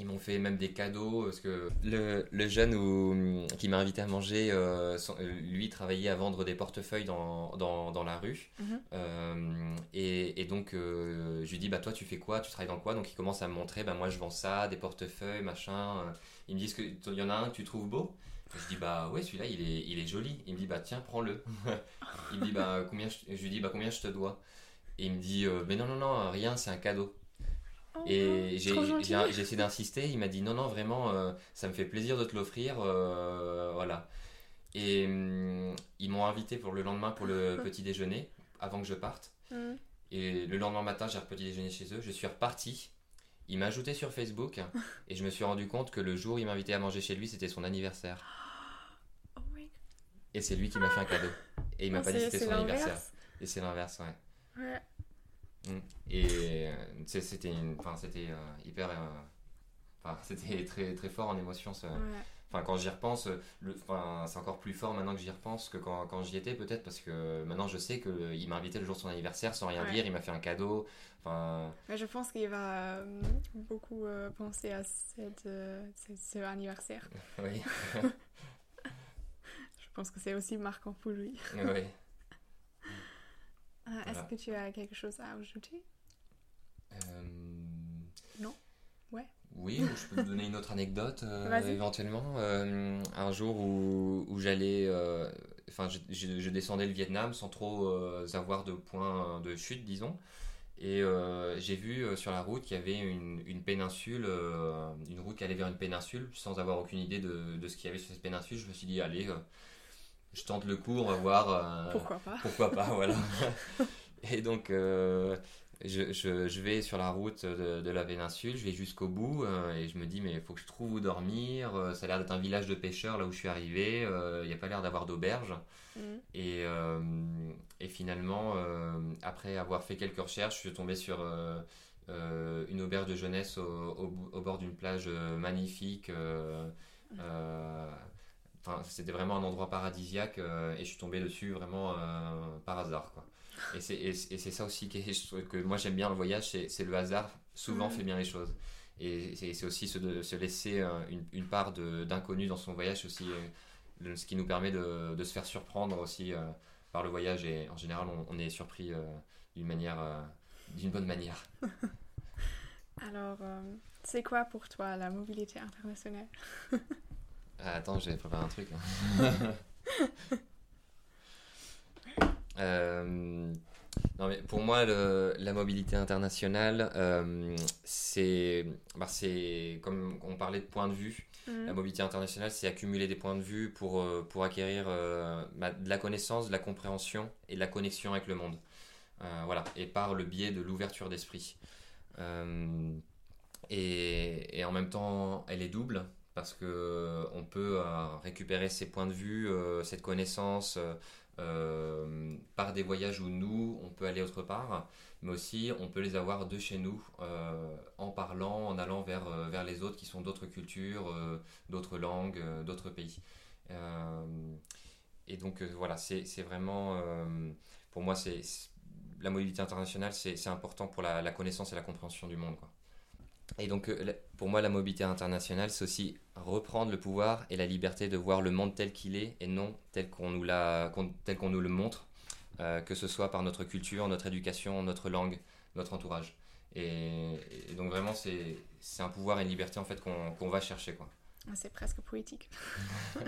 ils m'ont fait même des cadeaux parce que le, le jeune où- qui m'a invité à manger, euh, son- euh, lui travaillait à vendre des portefeuilles dans, dans, dans la rue. Mhm. Euh, et, et donc euh, je lui dis bah toi tu fais quoi, tu travailles dans quoi? Donc il commence à me montrer bah moi je vends ça, des portefeuilles machin. Ils me disent que il y en a un que tu trouves beau? Je dis bah ouais celui-là il est, il est joli. Il me dit bah tiens prends-le. il me dit bah combien je, je lui dis bah combien je te dois? Et il me dit euh, mais non non non rien c'est un cadeau. Oh, Et j'ai gentil. j'ai- essayé d'insister, il m'a dit non, non, vraiment, euh, ça me fait plaisir de te l'offrir, euh, voilà. Et hum, ils m'ont invité pour le lendemain pour le petit déjeuner, avant que je parte. Mhm. Et le lendemain matin, j'ai petit déjeuner chez eux, je suis reparti. Il m'a ajouté sur Facebook et je me suis rendu compte que le jour où il m'invitait à manger chez lui, c'était son anniversaire. Oh my God. Et c'est lui qui m'a fait un cadeau. Et il m'a Oh, pas dit c'était son anniversaire. Et c'est l'inverse, ouais. Ouais. Et euh, c'était une- enfin, c'était euh, hyper. euh, Enfin, c'était très, très fort en émotion. Ouais. Enfin, quand j'y repense, c'est encore plus fort maintenant que j'y repense que quand, quand j'y étais, peut-être, parce que maintenant je sais qu'il m'a invité le jour de son anniversaire sans rien Ouais. dire, il m'a fait un cadeau. Enfin, Mais je pense qu'il va euh, beaucoup euh, penser à cette, euh, ce anniversaire. oui, Je pense que c'est aussi marquant pour lui. oui. Ah, Est-ce que tu as quelque chose à ajouter? Euh, Non Ouais. Oui, je peux te donner une autre anecdote euh, éventuellement. Euh, un jour où, où j'allais, enfin, je, je- je descendais le Vietnam sans trop avoir de point de chute, disons. Et j'ai vu sur la route qu'il y avait une, une péninsule, une route qui allait vers une péninsule, sans avoir aucune idée de, de ce qu'il y avait sur cette péninsule. Je me suis dit, allez, je tente le coup, on va voir. euh, Pourquoi pas pourquoi pas, voilà. Et donc, euh, je, je- je vais sur la route de, de la péninsule, je vais jusqu'au bout, euh, et je me dis, mais il faut que je trouve où dormir. Ça a l'air d'être un village de pêcheurs là où je suis arrivé, il n'y a pas l'air d'avoir d'auberge. Mhm. Et, et finalement, après avoir fait quelques recherches, je suis tombé sur une auberge de jeunesse au, au bou- au bord d'une plage magnifique. euh, Enfin, c'était vraiment un endroit paradisiaque euh, et je suis tombé dessus vraiment euh, par hasard. Quoi. Et c'est ça aussi je trouve que moi j'aime bien le voyage, c'est le hasard souvent fait bien les choses. Et c'est aussi se, de, se laisser euh, une, une part de- d'inconnu dans son voyage aussi, ce qui nous permet de, de se faire surprendre aussi euh, par le voyage et en général on, on est surpris d'une manière, d'une bonne manière. Alors, c'est quoi pour toi la mobilité internationale? Ah, attends, j'ai préparé un truc. hein. Euh, non, mais pour moi, le- la mobilité internationale, euh, c'est, bah, c'est comme on parlait de point de vue. Mhm. La mobilité internationale, c'est accumuler des points de vue pour, euh, pour acquérir bah, de la connaissance, de la compréhension et de la connexion avec le monde. Voilà, et par le biais de l'ouverture d'esprit. Et, et en même temps, elle est double parce que euh, on peut euh, récupérer ces points de vue, euh, cette connaissance par des voyages où nous, on peut aller autre part, mais aussi on peut les avoir de chez nous en parlant, en allant vers, vers les autres qui sont d'autres cultures, d'autres langues, d'autres pays. Et donc voilà, c'est vraiment, pour moi, c'est la mobilité internationale, c'est important pour la, la connaissance et la compréhension du monde. Quoi. Et donc, euh, pour moi, la mobilité internationale, c'est aussi reprendre le pouvoir et la liberté de voir le monde tel qu'il est et non tel qu'on nous, tel qu'on nous le montre, euh, que ce soit par notre culture, notre éducation, notre langue, notre entourage. Et, et donc, vraiment, c'est un pouvoir et une liberté en fait qu'on qu'on va chercher. Quoi. Ah, C'est presque poétique.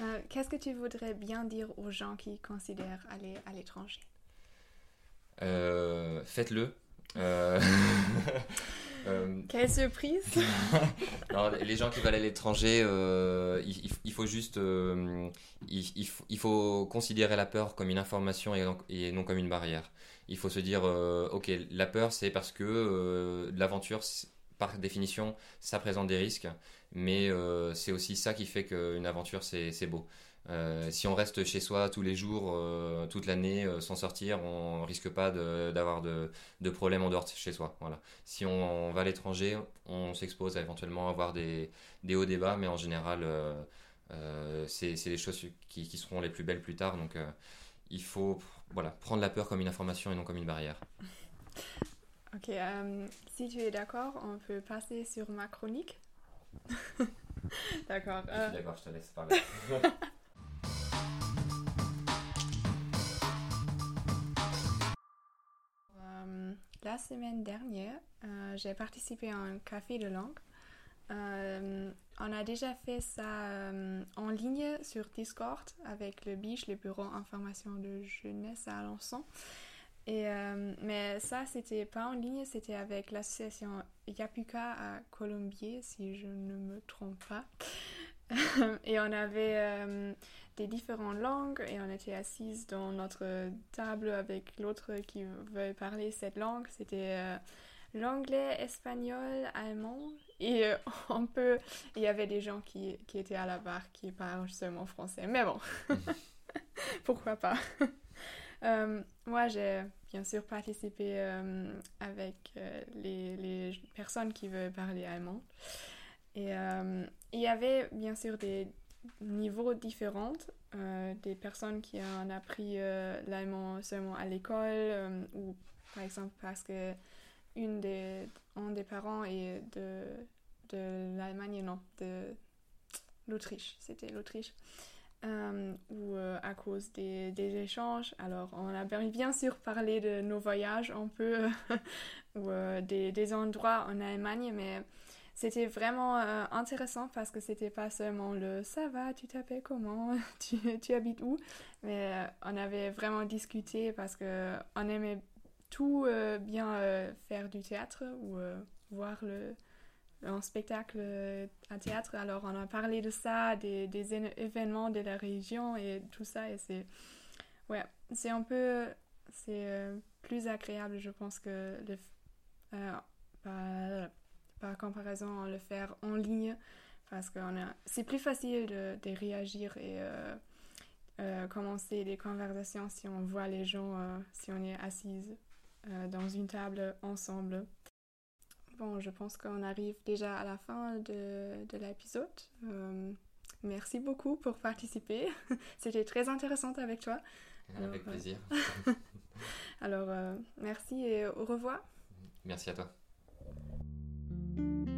Euh, Qu'est-ce que tu voudrais bien dire aux gens qui considèrent aller à l'étranger? Euh, Faites-le. Euh, Quelle surprise Les gens qui veulent aller à l'étranger, euh, il, faut juste... Euh, il, faut, considérer la peur comme une information et, non comme une barrière. Il faut se dire, ok, la peur c'est parce que l'aventure, par définition, ça présente des risques, mais c'est aussi ça qui fait qu'une aventure c'est beau. Euh, si on reste chez soi tous les jours, euh, toute l'année, euh, sans sortir, on risque pas d'avoir de, de, problèmes en dehors de chez soi. Voilà. Si on, va à l'étranger, on s'expose à éventuellement avoir des, des hauts débats, mais en général, c'est les choses qui, qui, seront les plus belles plus tard. Donc, il faut voilà, prendre la peur comme une information et non comme une barrière. Ok, si tu es d'accord, on peut passer sur ma chronique. d'accord. d'accord, je te laisse parler. La semaine dernière, euh, j'ai participé à un café de langue. Euh, on a déjà fait ça euh, en ligne sur Discord avec le BICH, le Bureau Information de Jeunesse à Alençon. Et, mais ça, c'était pas en ligne, c'était avec l'association Yapuka à Colombier, si je ne me trompe pas. et on avait différentes langues et on était assises dans notre table avec l'autre qui veut parler cette langue. C'était euh, l'anglais, espagnol, allemand et euh, on peut... Il y avait des gens qui, qui, étaient à la barre qui parlent seulement français. Mais bon, pourquoi pas? Euh, moi, j'ai bien sûr participé avec les, personnes qui veulent parler allemand. Et il y avait bien sûr des, niveaux différents. Euh, des personnes qui ont appris euh, l'allemand seulement à l'école euh, ou par exemple parce que une des, un des parents est de, de l'Allemagne, non, de l'Autriche, c'était l'Autriche. ou à cause des, des, échanges. Alors, on a bien sûr parlé de nos voyages un peu, ou des, des, endroits en Allemagne, mais c'était vraiment euh, intéressant parce que c'était pas seulement le ça va, tu t'appelles comment, tu, tu, habites où, mais euh, on avait vraiment discuté parce que on aimait tout euh, bien faire du théâtre ou voir le, un spectacle à théâtre. Alors on a parlé de ça, des, des événements de la région et tout ça et c'est ouais, c'est un peu c'est plus agréable je pense que le bah, par comparaison à le faire en ligne parce que c'est plus facile de, de réagir et euh, euh, commencer des conversations si on voit les gens, euh, si on est assise dans une table ensemble. Bon, je pense qu'on arrive déjà à la fin de, de l'épisode. merci beaucoup pour participer. C'était très intéressant avec toi. avec plaisir. Alors, merci et au revoir. Merci à toi. thank you